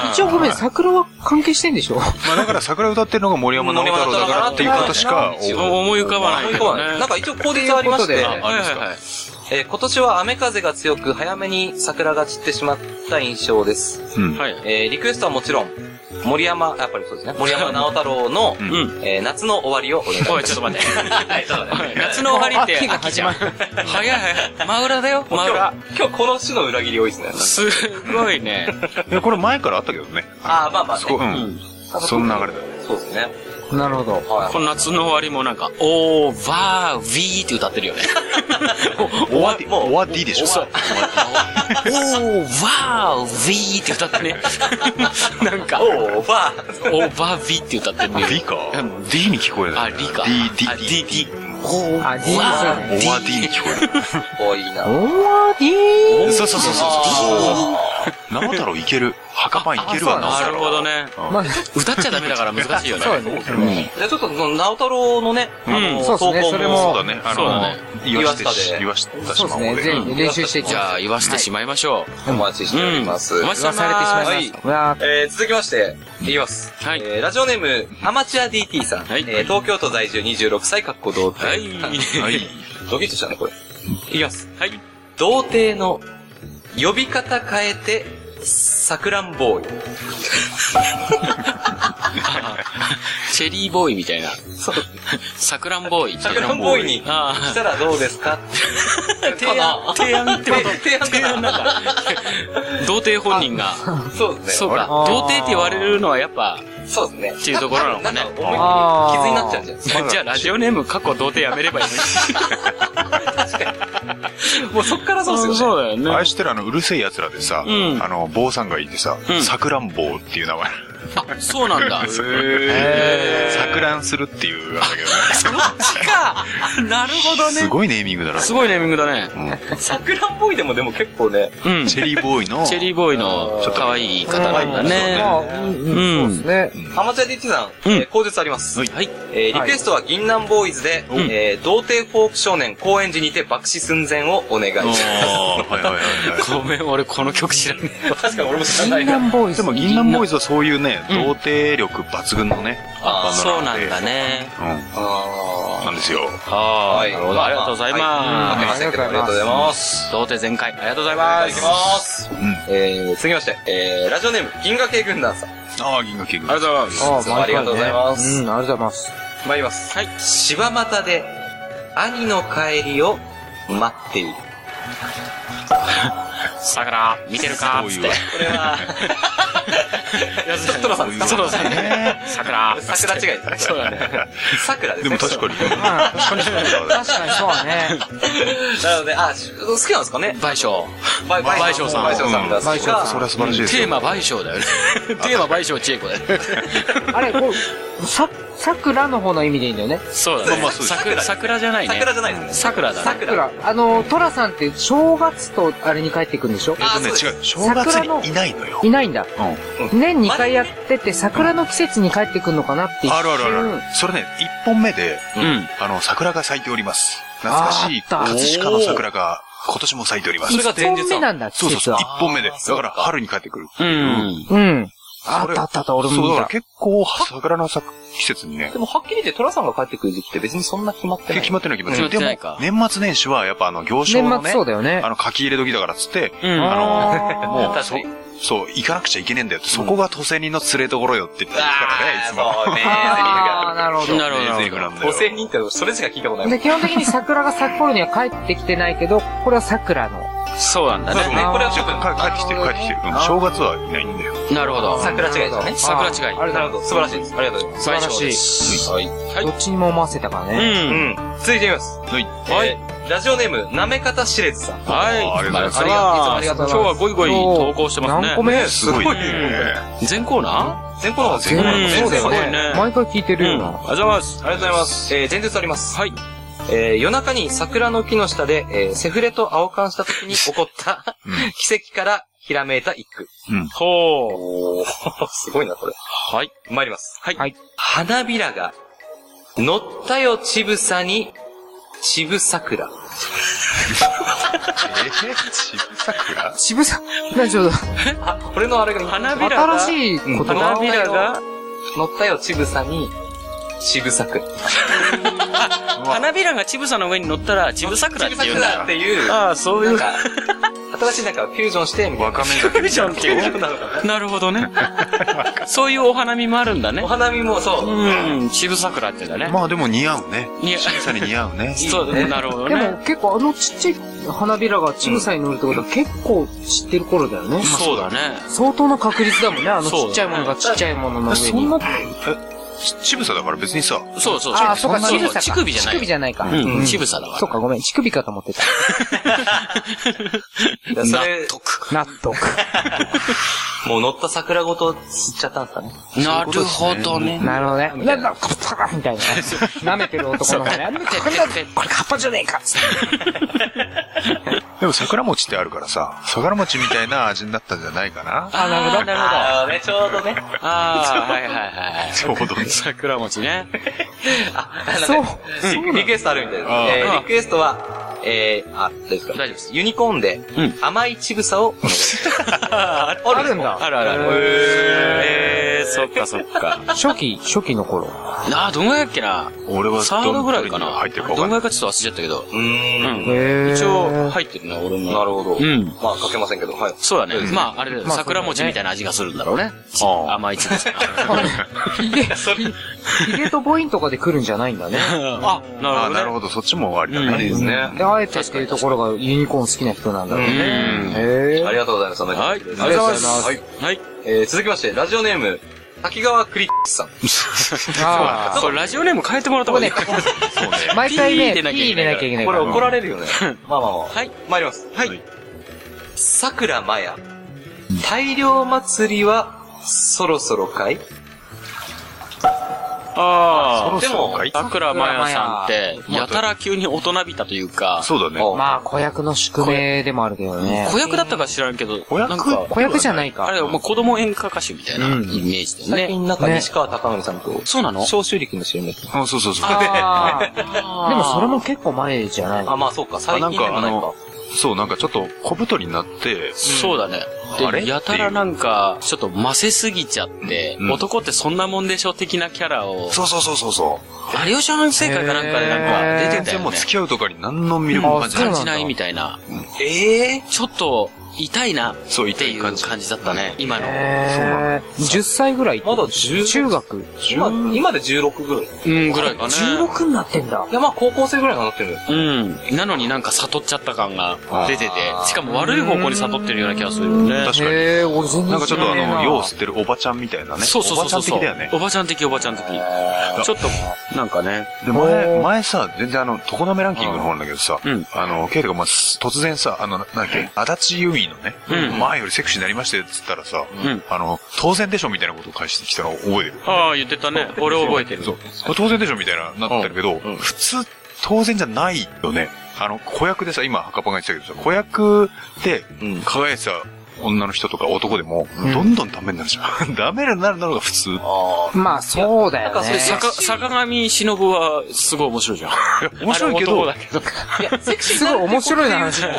え一応ごめん、桜は関係してんでしょ？まあだから桜歌ってるのが森山直太郎だからっていうことしか、*laughs* お思い浮かばないけどね。なんか一応口実ありまして。えー今年は雨風が強く早めに桜が散ってしまった印象です。うん。はい。えーリクエストはもちろん、森山、やっぱりそうですね、森山直太郎の、*laughs* うん。えー夏の終わりをお願いします。おい、ちょっと待って。はい、ちょっと待って。夏の終わりって *laughs* 秋じゃん。始まる早い早い。真裏だよ、真裏。今日この種の裏切り多いですね。すごいね。いや、これ前からあったけどね。あーまあまあねそこ、うん。その流れだ。そうですね。なるほど。はい。この夏の終わりもなんか、おー、わー、ウィーって歌ってるよね。*laughs* 終わり、終わっていいでしょ？そう。おー、わー、ウィーって歌ってね。*laughs* なんか、おー、バー。オーバービーって歌ってるね。B か ?D に聞こえる。あ、リか。D、D、あ D。D、D。あ、D わそうね。オワ D に聞こえる。多いな。おわ、D! そうそうそうそう。直太郎いける？墓パンいけるわ、あなるほどね。まあ、歌っちゃダメだから難しいよね。そうね。じゃあちょっと、その直太郎のね、あの、投稿もそうだね。あのそうだね、言わして言わしたそうですね。島で。ぜひ練習していき。じゃあ、言わしてしまいましょお待ちしております。うんお待ちされてしまいまはいした。続きまして、いきます。はいえー、ラジオネーム、アマチュア DT さん。はいえー、東京都在住26歳、かっこ童貞。はいはい。ドキッとしたね、これ。いきます。う。はい。童貞の呼び方変えて、さくらんボーイ。チェリーボーイみたいな。そう。さくらんボーイ。さくらんボーイにああしたらどうですか？提案、提案ってこと？提案提案なんだ。*laughs* 童貞本人が。そうですね。そうか。童貞って言われるのはやっぱ、そうですね。っていうところなのかねなんか思いっきりあー傷になっちゃうんじゃないですか。じゃあ *laughs* ラジオネーム過去童貞やめればいいもうそっからそうのに。ですよね。そうだよね。愛してるあの、うるせえ奴らでさ、うんあの、坊さんがいてさうん、さくらんぼうっていう名前。あ、そうなんだ。へさくらんするっていう、あれだけどね。そっちかなるほどね。すごいネーミングだな。すごいネーミングだね。さくらんボーイでもでも結構ね、うん。チェリーボーイの、チェリーボーイのちょっと可愛い方なんだまね。あ、うん、うん、そうですね。アマチュア DT さん、えー口述あります。はいはい。えーリクエストは銀杏ボーイズで、んえー童貞フォーク少年高円寺にて爆死寸前をお願いします。あーはいはいはいはい。ごめん、俺この曲知らねえ。確かに俺も知らな銀いな。杏ボーイズ。でも、銀杏ボーイズはそういうね、うん童貞力抜群のね、バンドそうなんだね。うん。あなんですよ。ははいなるほど。ありがとうございはまかけませんけど、ありがとうございます。す。童貞全開。ありがとうございいます。ただきます。うん。えー、続きまして、えー、ラジオネーム、銀河系軍団さん。ああ、銀河系軍。ありがとうございます。あありがとうございますうん、ありがとうございます。参ります。はい。柴又で、兄の帰りを待っている。*laughs* 桜、見てるか？つって。これは、やつトラさんですトラさんね。桜。桜違いですね。そうだね。*laughs* 桜ですね。でも確かに。まあ、確かにそうね。なので、あ、し好きなんですかね？賠償。賠償さん賠償さんが好きか。それは素晴らしいですよ。テーマ賠償だよね。*laughs* テーマ賠償千恵子だよね。あれ、こう、さ、桜の方の意味でいいんだよね。そうだね。まあそうです桜、桜じゃないね。桜じゃないですね。桜だね。桜。あの、トラさんって正月とあれに帰ってくるんでしょ？えっとね、違う。正月にいないのよ。いないんだ。うん。年2回やってて、桜の季節に帰ってくるのかなって一瞬あるあるあるある。それね、一本目で、うん。あの、桜が咲いております。懐かしい、ああった葛飾の桜が今年も咲いております。それが前日一本目なんだ、そうそうそう、季節は一。本目で。だから春に帰ってくる。うん。うん。あったあったあった、俺そう、だ。結構桜の咲く季節にねで、も、はっきり言って、トラさんが帰ってくる時期って別にそんな決まってない。決まってない決まってない。でも、年末年始はやっぱあの、行商の年末ね、そうだよねあ。の、書き入れ時だからっつって、うん。あの、あもう、*laughs* そ確かに、そう、行かなくちゃいけねえんだよって、そこが都政人の連れところよって言ってるからね、いつも。そうね、あーなるほど。なるほど。*laughs* 名台詞なんだよ。補正人ってそれしか聞いたことないもで、ん。基本的に桜が咲く頃には帰ってきてないけど、これは桜のそうなんだそうですね。ね。これはちょ多分、っと帰ってきてる、帰ってきてる。うん正月はいないんだよ。なるほど。桜違いですね。桜違い。あれなるほど。素晴らしいです。ありがとうございます。素晴らしいい。はい。はいどっちにも思わせたからう。ね。うんん。続いてみます。はい。はいえーラジオネーム、なめかたしれずさん。はい。ありがとうございますありがとうございます今日はゴイゴイ投稿してますね。何個目？すごいね。全コーナ全コーナー全コーナーー全然すごいね。毎回聞いてるうん。よな。ありがとうございます。ありがとうございます。えー、前日あります。はい。えー、夜中に桜の木の下で、えー、セフレと青缶した時に起こった、奇跡からひらめいた一句。ほう。おー、すごいな、これ。はい。参ります。はい。はい花びらが、乗ったよちぶさに、ちぶ桜。えちぶさ、な、ちょっと、あ、これのあれが花びらが、新しい言葉。花びらが、乗ったよちぶさに、*laughs* ちぶ桜。*laughs* 花びらがちぶさの上に乗ったら、ちぶ桜って言うんだっ。ていう、ああ、そういう。なんか、新しいなんかフュージョンして、みたいわかめフュージョンっていう。な。なるほどねなるほどね。*laughs* そういうお花見もあるんだねお。花見もそう。うん、ちぶ桜ってだね。まあでも似合うね。似合う小さに似合うね。*laughs* そう、なるほどでもね。結構あのちっちゃい花びらがちぐさに乗るってことは結構知ってる頃だよね。そうだね。相当な確率だもんね、あのちっちゃいものがちっちゃいものの上に。そんな、ちぶさだから別にさ、そうそう。ああ、そうか、そうちぐさか。乳首じゃない。乳首じゃないか。うん、ちぶさだわ。そうか、ごめん、乳首かと思ってた。*laughs* 納、得。納得。*laughs* もう乗った桜ごと吸っちゃったんですかね。なるほどね。なるほどね。なんだ、カッパみたいな。舐めてる男の方ね。これだこれカッパじゃねえか。*laughs* でも桜餅ってあるからさ、桜餅みたいな味になったんじゃないかなあ、なるほど。なるほど。ちょうどね。ああ、はいはいはい。ちょうどね桜餅ね。*laughs* あ、そうそうリクエストあるみたいです。えーリクエストは、えー、あ、大丈夫ですか？大丈夫ですユニコーンでうん、甘いちぐさをお願いします。*laughs* ああるんだ。あるあるある。へえー、そっかそっか。ー初期、初期の頃。なあ、どんぐらいだっけな？俺はサードぐらいかな。入ってるかどんぐ分かんない。らいかちょっと忘れちゃったけど。うーん。一応、入ってるな、俺も。なるほど。うん。まあ、かけませんけど、はい。そうだね。まあ、あれだよ。まあ桜餅みたいな味がするんだろうね。ああ甘いちぶさ。*laughs* ヒゲとボインとかで来るんじゃないんだね。*laughs* あ、なるあほどね。なるほど、そっちもありだうんね。いいですね。で、あえてっていうところがユニコーン好きな人なんだろうね。へありがとうございます。はい。ございますありがとうございます。はい。はい。えー、続きまして、ラジオネーム、滝川クリックスさん。ああ。*laughs* これラジオネーム変えてもらった方がいい。そうね。*laughs* 毎回ね、ピー入れなきゃいけない入れなきゃいけないこれ。怒られるよね。まあまあまあ。はい。参ります。はい。桜まや。大量祭りは、そろそろかいああ。でも、桜まやさんって、やたら急に大人びたというか、そうだね。おまあ、子役の宿命でもあるけどね。子役だったか知らんけど、子役子役じゃないか。あれ、もう子供演歌歌手みたいなイうんメージだよね。最近なんかね西川貴教さんと、そうなの？消臭力の CM やってあそうそうそう。*laughs* でもそれも結構前じゃない？あ、まあそうか、最あなんかあ近でもないかの。、そう、なんかちょっと小太りになって、そうだね。あれ？で、やたらなんか、ちょっとませすぎちゃって、うん男ってそんなもんでしょ的なキャラを、そうそうそうそうそう。有吉反省会かなんかでなんか出て全たよね。然もう付き合うとかに何の魅力も感じない。感じないみたいな。ええちょっと、痛いなっそう、ていう痛い感じ。感じだったね、今の。へー10歳ぐらいまだ10中学。今、今で16ぐらい。うん、ぐらいかね。16になってんだ。いや、まあ高校生ぐらいになってるよ。うん。なのになんか悟っちゃった感が出てて、しかも悪い方向に悟ってるような気がするよね。確かに。へえ、俺全然なんかちょっとあの、用をす吸ってるおばちゃんみたいなね。そうそうそうそう。おばちゃん的だよね。おばちゃん的、おばちゃん的。ちょっと、なんかね。で、前、前さ、全然あの、常滑ランキングの方なんだけどさ、うんあの、ケイトがまあ、突然さ、あの、なんだっけ、足立由美のね、うん前よりセクシーになりましたよっつったらさ、うんあの、当然でしょみたいなことを返してきたのを覚えてる？ああ、言ってたね。俺覚えてる。そう。当然でしょみたいな、なってるけど、普通、当然じゃないよね。あの、子役でさ、今、赤パンが言ってたけどさ、子役でうん、輝いてた女の人とか男でも、どんどんダメになるじゃん。*laughs* ダメになるのが普通。まあ、そうだよなんかそれね。坂、坂上忍は、すごい面白いじゃん。面白いけどけど。いや、セクシーすごい面白いな話。*laughs*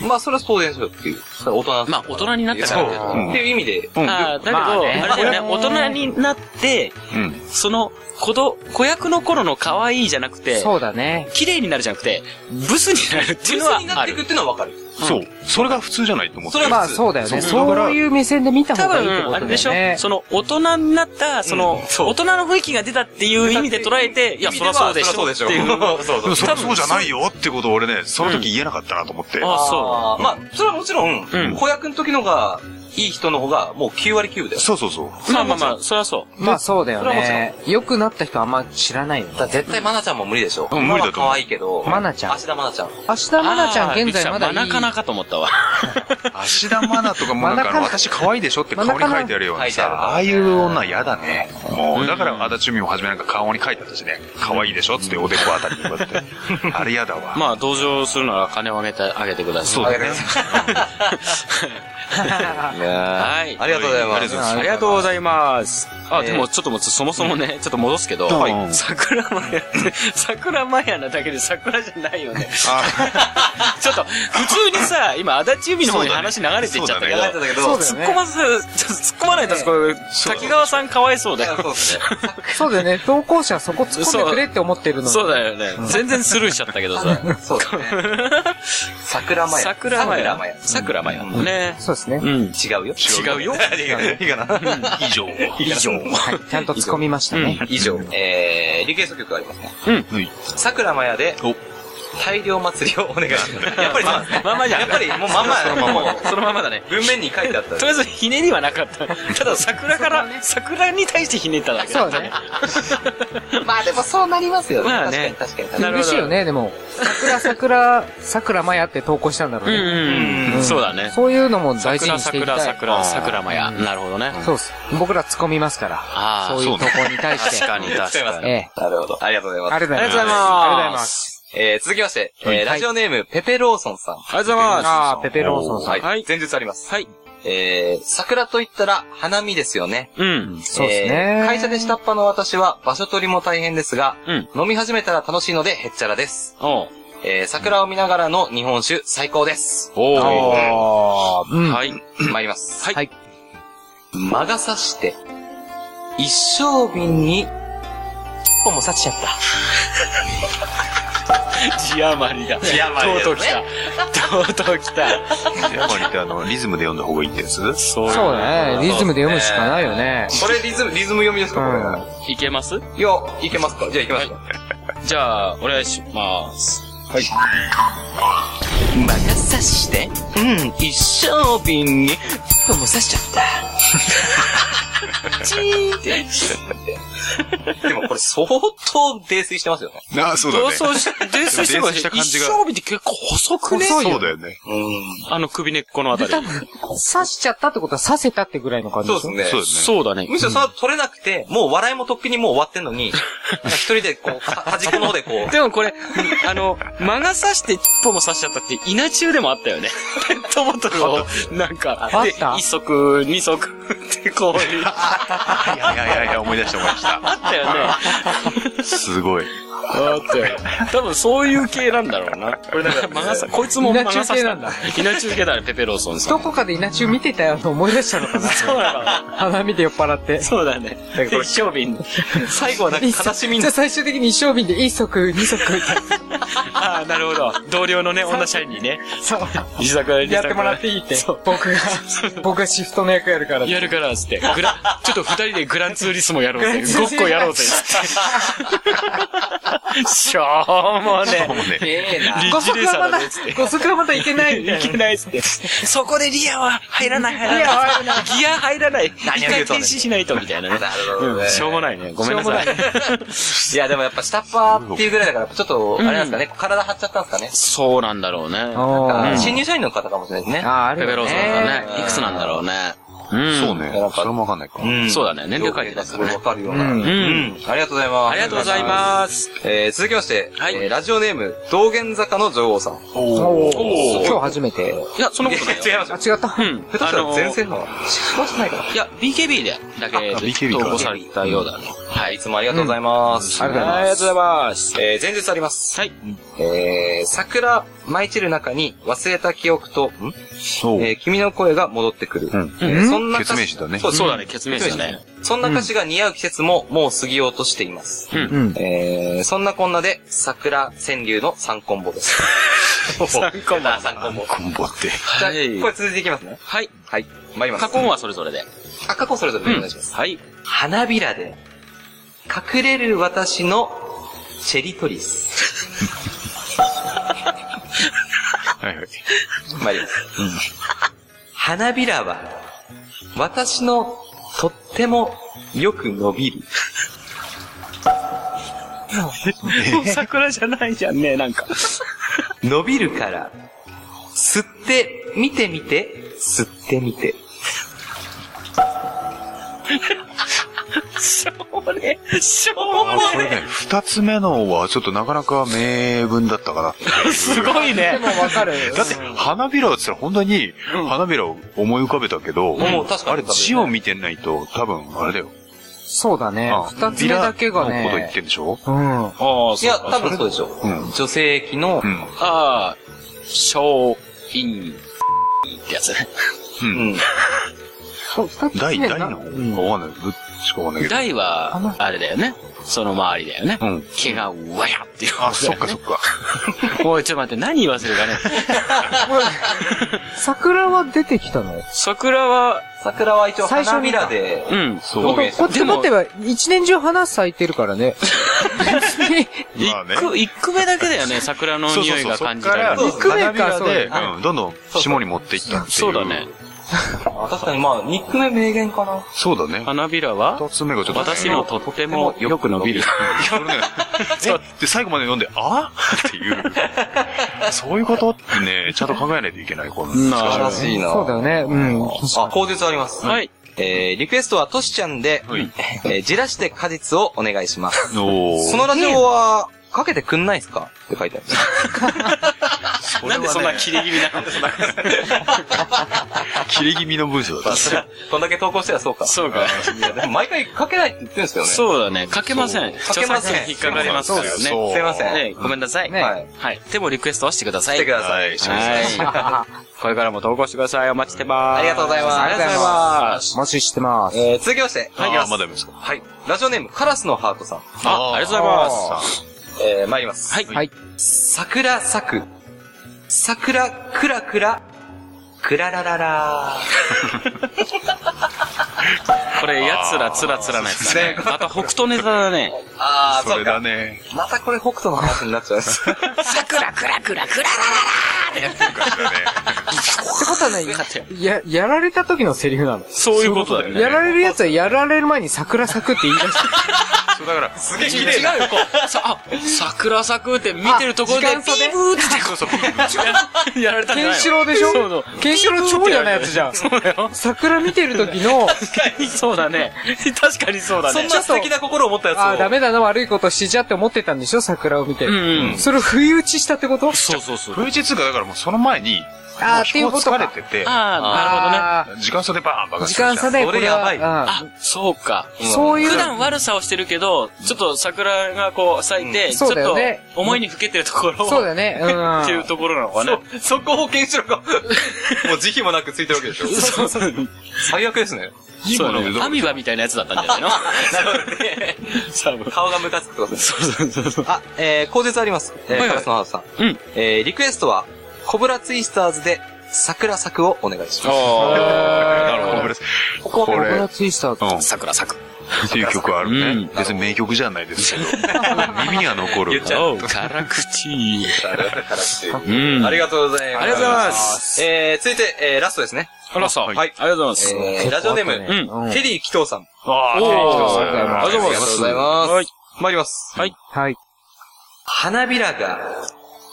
まあ、それは当然でしょっていう。大人まあ、大人になったからううんっていう意味で、うん。ああ、だけど、まあねあれだよね、大人になって、うん。その、子ど、子役の頃の可愛いじゃなくて、そうだね。綺麗になるじゃなくて、ブスになるっていうのはあるブスになっていくっ。ていうのはわかる。そう。それが普通じゃないと思ってそまあそう。だよね。そう。いう目線で見た方多がいいってこ分、あとれでしょ。だよね。その、大人になった、その、大人の雰囲気が出たっていう意味で捉えて、いや、そりゃそうでしょ。っていう。そう *laughs* そうでもそれ多分そうじゃないよってことを俺ね、その時言えなかったなと思って。あ、そあーまあ、それはもちろん子役の時のが、いい人の方が、もう9割9分だよ。そうそうそう。う。まあまあまあ、そりゃそう。まあそうだよね。良くなった人あんま知らないよねだ絶対マナちゃんも無理でしょ。うん無理だと思う可愛いけど。マナちゃん芦田マナちゃん。明日まなちゃん現在まだいい。*laughs* マナカナかと思ったわ。芦田愛菜とかもなんか私可愛いでしょって顔に書いてあるようにさ、ああいう女嫌だね。もう、だから足立由美も初めなんか顔に書いてあったしね、可愛いでしょっておでこあたりにこうやって。*laughs* あれ嫌だわ。まあ、同情するなら金をあげて、あげてください。そうだね。はい。ありがとうございます。ありがとうございます。あ、えーでもちょっともうそもそもね、ちょっと戻すけど、*laughs* 桜マヤって、桜マヤなだけで桜じゃないよね。あ *laughs* ちょっと、普通にさ、今、足立由美の方に話流れていっちゃったけど、突っ込まず、突っ込まないと、これ、滝川さんかわいそうだよ。そうですね。*laughs* そうだよね。投稿者はそこ突っ込んでくれって思ってるのに。そうだよね。全然スルーしちゃったけどさ。そう。桜マヤ桜マヤ。。桜マヤ。ね。そうですね。うん。違うよ。違うよ。いいかな以上。以上。*laughs* はい。ちゃんと突っ込みましたね。以上。えー、リクエスト曲がありますね。はい桜マヤでお、大量祭りをお願いします。やっぱりそうなんですね。まんまじゃんやっぱりもうまんまやね。もそのままだね。う文面に書いてあったとりあえずひねりはなかった。ただ桜から、桜に対してひねっただけだったね。*laughs* まあでもそうなりますよね。まあね確かに確かに。しいよね、でも。桜、桜、桜マヤって投稿したんだろううんね。うんうん。そうだね。そういうのも大事桜、にしていきた桜、い。桜、桜マヤ。なるほどね。そうっす。僕ら突っ込みますから。ああ、そういう投稿に対して。確かに確かに。ええ。なるほど。ありがとうございます。ありがとうございます。ありがとうございますえー、続きまして、えー、ラジオネーム、ペペローソンさん。ありがとうございます。ああ、ペペローソンさん。はい。はい前日あります。はい。えー、桜と言ったら花見ですよね。うん。そうですねえー会社で下っ端の私は場所取りも大変ですが、うん。飲み始めたら楽しいのでへっちゃらです。おう。えー、桜を見ながらの日本酒最高です。おう。あーうん。はい。参ります。はいはい。魔が差して、一升瓶に、一本も刺しちゃった。*laughs* 字余りだ。字余りとうとう来た。とうとう来た。やっぱりってあの、リズムで読んだ方がいいってやつ？そうそうだね。リズムで読むしかないよね。これリズム、リズム読みですかこれ。いけます？いや、いけますかじゃあいきますか。じゃあ、お願いします。魔が差して、うん、一升瓶に、一本も刺しちゃった。チーンって。*laughs* でもこれ相当泥酔してますよね。ああ、そうだね。そうし、泥酔してます泥酔した感じが一生日って結構細くね？細いよそうだよね。うん。あの首根っこのあたり。刺しちゃったってことは刺せたってぐらいの感じそうですね。そうだよね。そうだね。むしろそれは取れなくて、もう笑いもとっくにもう終わってんのに、一人でこう、か端っこの方でこう、*laughs* でもこれ、あの、間が刺して、チッポも刺しちゃったって、稲中でもあったよね。ペットボトルを、なんか、であった、一足、二足こういう、*laughs* いやいやいやいや、思い出した思い出した。あったよね。*laughs* すごい。あったよ。多分そういう系なんだろうな。これだから、間がさ、こいつも間が刺した。稲中系なんだ。稲中系だね、ペペローソンさん。どこかで稲中見てたよと思い出したのかなそうだな。花見て酔っ払って。そうだね。一生瓶。最後はなんか悲しみにじゃあ最終的に一升瓶で一足、二足 *laughs* ああ、なるほど。同僚のね、女社員にね。な。そう。石坂やってもらっていいって。僕が、僕がシフトの役やるから。やるから、つって。グラ、ちょっと二人でグランツーリスモやろうぜ。ごっこやろうぜ、つって。しょうもねもうね。ええな。リッチ五足はまだレーサーだね、つって、。五足はまだいけないいけないっつって。そこでリアは入らない、入らない。リアは入らないギア入らない。何回停止しないと、みたいなね。なるほどしょうもないね。ごめんなさい。いや、でもやっぱ下っ端っていうぐらいだから、ちょっと、あれなんですかね、体張っちゃったんですかね。そうなんだろうね。新入社員の方かもしれないですね。ああ、あペペローさんね。ね。いくつなんだろうね。うん。そうね。それもわかんないか。んそうだね年齢書いてたすごいわかるような。ううんん。ありがとうございます。ありがとうございます。えー、続きまして、はいえーラジオネーム、道玄坂の女王さん。おー今日初めて。いや、そんなことないよ。違いますあ、違った？うん。下手したら前線の。の、そうじゃないかな。いや、BKB で、だけ、あ BKB か投稿されたようだね。はい、いつもありがとうございます。ありがとうございますありがとうございます。えー、前日あります。はい。えー、桜舞い散る中に忘れた記憶と、ん？そう。えー君の声が戻ってくる。うんえーそんんな歌詞決命詞だね。そうそうだね、決命詞だね。そんな歌詞が似合う季節ももう過ぎようとしています。うん。えー、そんなこんなで、桜川柳の3コンボです。3コンボ。3コンボ。コンボって。じゃあ、はいこれ続いていきますね。はい。はい。参ります。過去はそれぞれで。あ、過去それぞれでお願いします。はい。花びらで、隠れる私のチェリトリス。*laughs* はいはい。参ります。花びらは、私のとってもよく伸びる。*laughs* 桜じゃないじゃんね、なんか。伸びるから、吸って、見てみて、吸ってみて。しょうね。しょあこれね、二つ目のはちょっとなかなか名文だったかなって。うすごいね。でもわかる。だって、花びらって言ったら本当に、花びらを思い浮かべたけど、もう確かにあれ字を見てないと、多分、あれだよ。そうだねあ。二つ目だけがビラのこと言っね。てんでしょ？うん。ああ、いや、多分そうでしょ。うん女性器のう、ん。ああ、小、陰、ってやつね。う。うんん。*laughs* そう、二つ目大、な大のうん方わかんない。どっちかわかんないけど。大は、あれだよね。その周りだよね。うん。毛がわやっていう。あ、そっかそっか。*laughs* おい、ちょっと待って、何言わせるかね。*laughs* 桜は出てきたの？桜は、桜は一応最初に花びらで、うん。そうこって待ってば、一年中花咲いてるからね。*laughs* 別に、まあね一。句、一句目だけだよね、桜の匂いが感じられる。一句目か花びらで、そうだうん、どんどん下に持っていったっていう。そうだね。。あ確かにまあ、ニック目名言かな。そうだね。花びらは、二つ目がちょっと。私のとってもよく伸びる。*laughs* それね、えで、最後まで読んで、あ？っていう。そういうこと？ってね、ちゃんと考えないといけない、こ素晴らしいな。そうだよね。うん。あ、口述あります。はい。えー、リクエストはトシちゃんで、はいえー、じらして果実をお願いします。おーそのラジオは、かけてくんないっすか？って書いてある。*laughs* なんでそんな切れ気味なの？*laughs* 切れ気味の文章だった。こんだけ投稿してはそうか。そうか。いや、でも毎回かけないって言ってるんですよね。そうだね。かけません。かけません引っかかりますからね。すいません。ねごめんなさい。ねはい。はい。でもリクエストはしてください。してください。はいはい。*laughs* これからも投稿してください。お待ちしてます。ありがとうございますありがとうございます。お待ちしてます。えー、続きまして。はい、あ、まだですか？はい。ラジオネーム、カラスのハートさん。あ、ありがとうございます。えー、参ります。はい。はい。桜咲く。桜くらくら。くらららら *laughs* これ、やつらつらつらなやつだね。また北斗ネタだね。あー、それ。だね。またこれ北斗の話になっちゃう。*laughs* 桜クラクラクラってことはね、や、やられた時のセリフなの。そういうことだよね。やられるやつはやられる前に桜咲くって言い出してそうだから、すげえ違うよ、こう、さ、あ、桜咲くって見てるところで、あ時間差でピーブーってそうそう、やられたんじゃないケンシロウでしょ？そうそう。ケンシロウ超嫌なやつじゃん。そうだよ。桜見てる時の、*laughs* そうだね。確かにそうだね。そんな素敵な心を持ったやつを。あーダメだな、悪いことしちゃって思ってたんでしょ？桜を見て。うんうん。それを不意打ちしたってこと？そうそうそう。冬日通がだからもうその前に、あーっていうことか疲れてて、ああ、なるほどね。あ時間差でバーン爆ー時間差でこれやばいは、あ、そうか。うんそういう普段悪さをしてるけど、ちょっと桜がこう咲いて、うんちょっと思いにふけてるところうんを、そうだよね。うん。っていうところなのかね。そこをケンシロウが、*laughs* もう慈悲もなくついてるわけでしょ。そうそう。最悪ですね。そう今のね。アミバみたいなやつだったんじゃないの？なるほどね。顔がムカつくってことですね。そうそうそう。あ、えー、口述あります。えー、はいはいカラスのハートさん。うん。えー、リクエストは、コブラツイスターズで、桜咲くをお願いします。あなるほど。こここれはコブラツイスターズ。桜咲く。っていう曲あるね。うん別に名曲じゃないですけど。耳には残る。言っちゃおう、辛口。う *laughs* うん。ありがとうございます。ありがとうございます。えー、続いて、えー、ラストですね。あらさ、はいはい。ありがとうございます。えー、ラジオネーム、テリー紀藤さん。ああ、おーありがとうございます。ありがとうございますありがとうございます。はい。参ります。はい。はい。花びらが、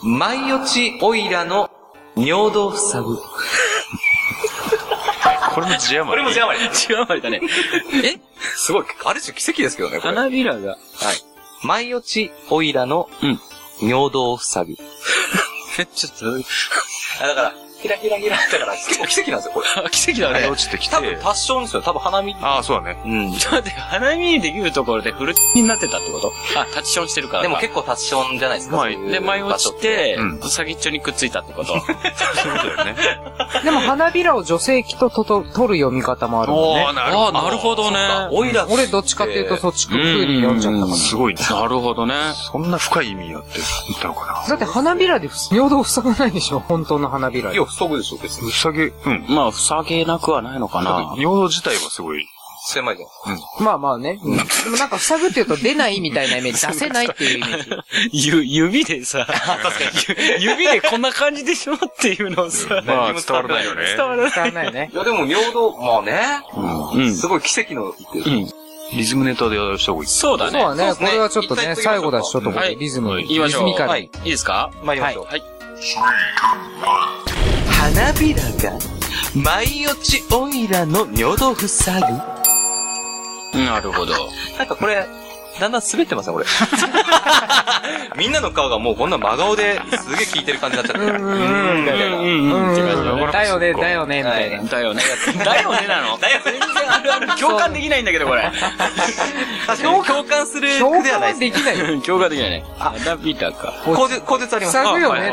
舞い落ちおいらの尿道を塞ぐ。*laughs* これも字余り。これも字余り。違うまりだね。*laughs* え？すごい、ある種奇跡ですけどね、これ。花びらが。舞い落ちおいらのうん尿道を塞ぐ。え、*laughs* ちょっと、あだから、ひらひらひらだから、*laughs* 結構奇跡なんですよ、これ。奇跡だね。落ちてきて。多分達成ですよ。多分花見。ああ、そうだね。うん。*laughs* だって、花見にできるところでフルになってたってこと？*laughs* あ、タッチションしてるからか。でも結構達成じゃないですか。まあそういうで、舞い落ちてう、先っちょにくっついたってこと？そういうことだよね。でも花びらを女性器ととと取る読み方もあるもんね。なああ、なるほどね。オイラ俺どっちかっていうとそっち風に読んじゃったかすごいね。なるほどね。そんな深い意味あって言ったのかな。だって花びらで尿道塞がないでしょ？本当の花びら。塞ぐでしょ、別に。な。うさげ、うん。まあ、塞げなくはないのかな。尿道自体はすごい。狭いじゃん。まあまあね。うんでもなんか塞ぐっていうと出ないみたいなイメージ。*laughs* 出せないっていうイメージ。*laughs* ゆ、指でさ、*laughs* 指でこんな感じでしょっていうのをさ、まあ、伝わらないよね。伝わらない。伝わらなねい。や、でも尿道、まあね。うん。すごい奇跡の言ってる。うん。リズムネタでやらした方がいい。そうだね。そうだね。これはちょっとね、最後だし、ちょっとリズム。リズミカルにはい。いいですか？参りましょう。はい。花びらが、舞い落ちオイラの尿道塞ぐ。なるほど。なんかこれ、だんだん滑ってますね、これ。*laughs* みんなの顔がもうこんな真顔ですげえ聞いてる感じになっちゃってる。うんうんだねだよね、だよね、みたいな。だよね。だよねなのだよね全然あるある。共感できないんだけど、これ。確かに共感する共句ではない感です。できないよ。*laughs* 共感できないね。あ、ダビタか。口述、口述あります塞ぐよね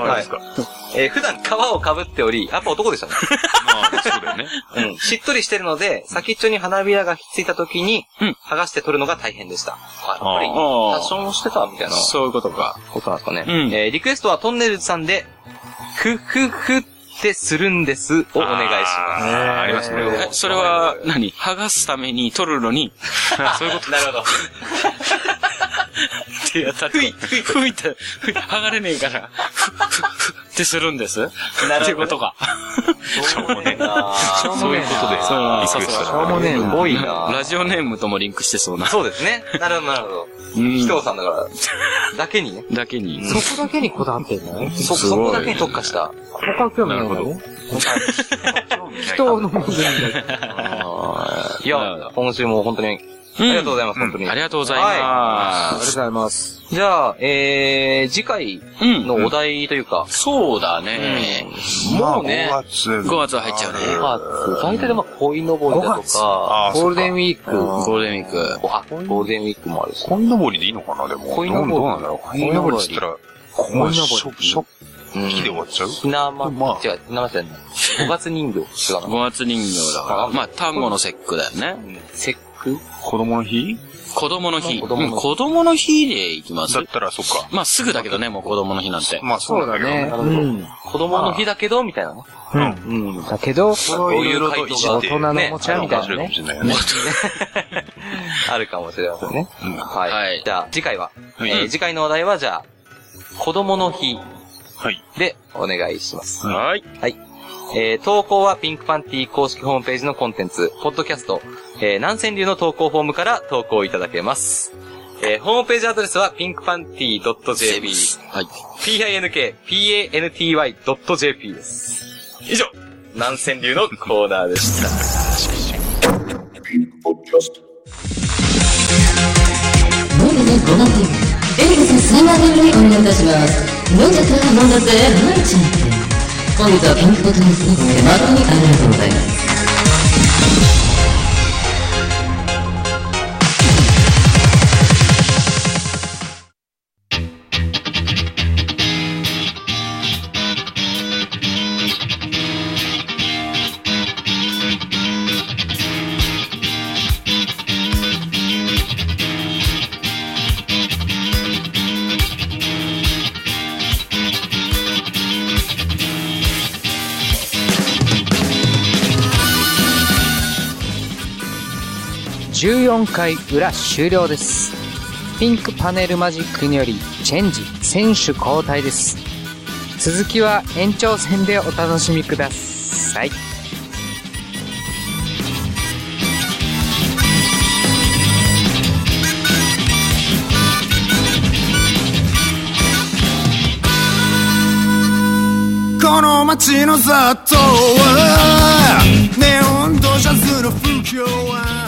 えー普段皮を被っており、やっぱ男でしたね。*laughs* まあ、そうだよね。うん。しっとりしてるので、先っちょに花びらがひっついた時にうん、剥がして取るのが大変でした。あ、やっぱり、あー多少してたみたいなそういうことか。ことなんですかね。うんえーリクエストはトンネルズさんで、ふふふってするんですをお願いします。あーありますね。えそれは何、剥がすために取るのに、*laughs* そういうこと？なるほど。*laughs* ってやったら、吹い、吹いて、吹い剥がれねえから、ふ、ふ、ふってするんです？なるほどっていうことか。しょうもねえなそういうことで、そうリクエストしょうもねえなすごいなラジオネームともリンクしてそうな。そうですね。なるほど、なるほど。うん紀藤さんだから、だけに？ね。だけに。そこだけにこだわってんだね。そ、そこだけに特化した。他興味ないんだね。人の部分だけ。いやど、今週も本当に、ありがとうございます、本当に。ありがとうございありがまとうございます。じゃあ、えー、次回。のお題というか、そうだね。もうね、5月。5月は入っちゃうね。5月、大体でまあ、恋のぼりだとか、ゴールデンウン。ィーク。ゴールデンウィーク。あ、ゴールデンウィークもあるし。鯉のぼりでいいのかな、でも。鯉のぼりどうどうなんだろう。鯉のぼりっつったら、鯉のぼりショショッうんキで終わっちゃう？ひなま、まあ違う、ひなまじゃない。5月人形、違うな。5月人形だから。まあ、単語の節句だよね。節句子供の日？子供の日。子供の日うん子供の日でいきますだったら、そっか。まあ、すぐだけどね、もう子供の日なんて。まあ、そうだね。うん。子供の日だけど、みたいなね。うん。うん。だけど、こういう回答が大人のおもちゃみたいなね面白いかもしれないよね。*laughs* あるかもしれませんね。うんはい。はいじゃあ、次回は、次回のお題は、じゃあ、子供の日はい。でお願いします。はい。はい。えー投稿はピンクパンティ公式ホームページのコンテンツ、ポッドキャスト、えー、南川流の投稿フォームから投稿いただけます。えーホームページアドレスは pinkpanty.jp、はい。pinkpanty.jp です。以上、南川流のコーナーでした。ノイズ5万点。エリカさん3万点ぐらいお願いいたします。飲んじゃった飲んだぜ、はいちゃんって。本日はピンクボトルスイーツで誠にありがとうございます。14回裏終了です。ピンクパネルマジックによりチェンジ、選手交代です。続きは延長戦でお楽しみください。この街の雑踏はネオンとジャズの不況は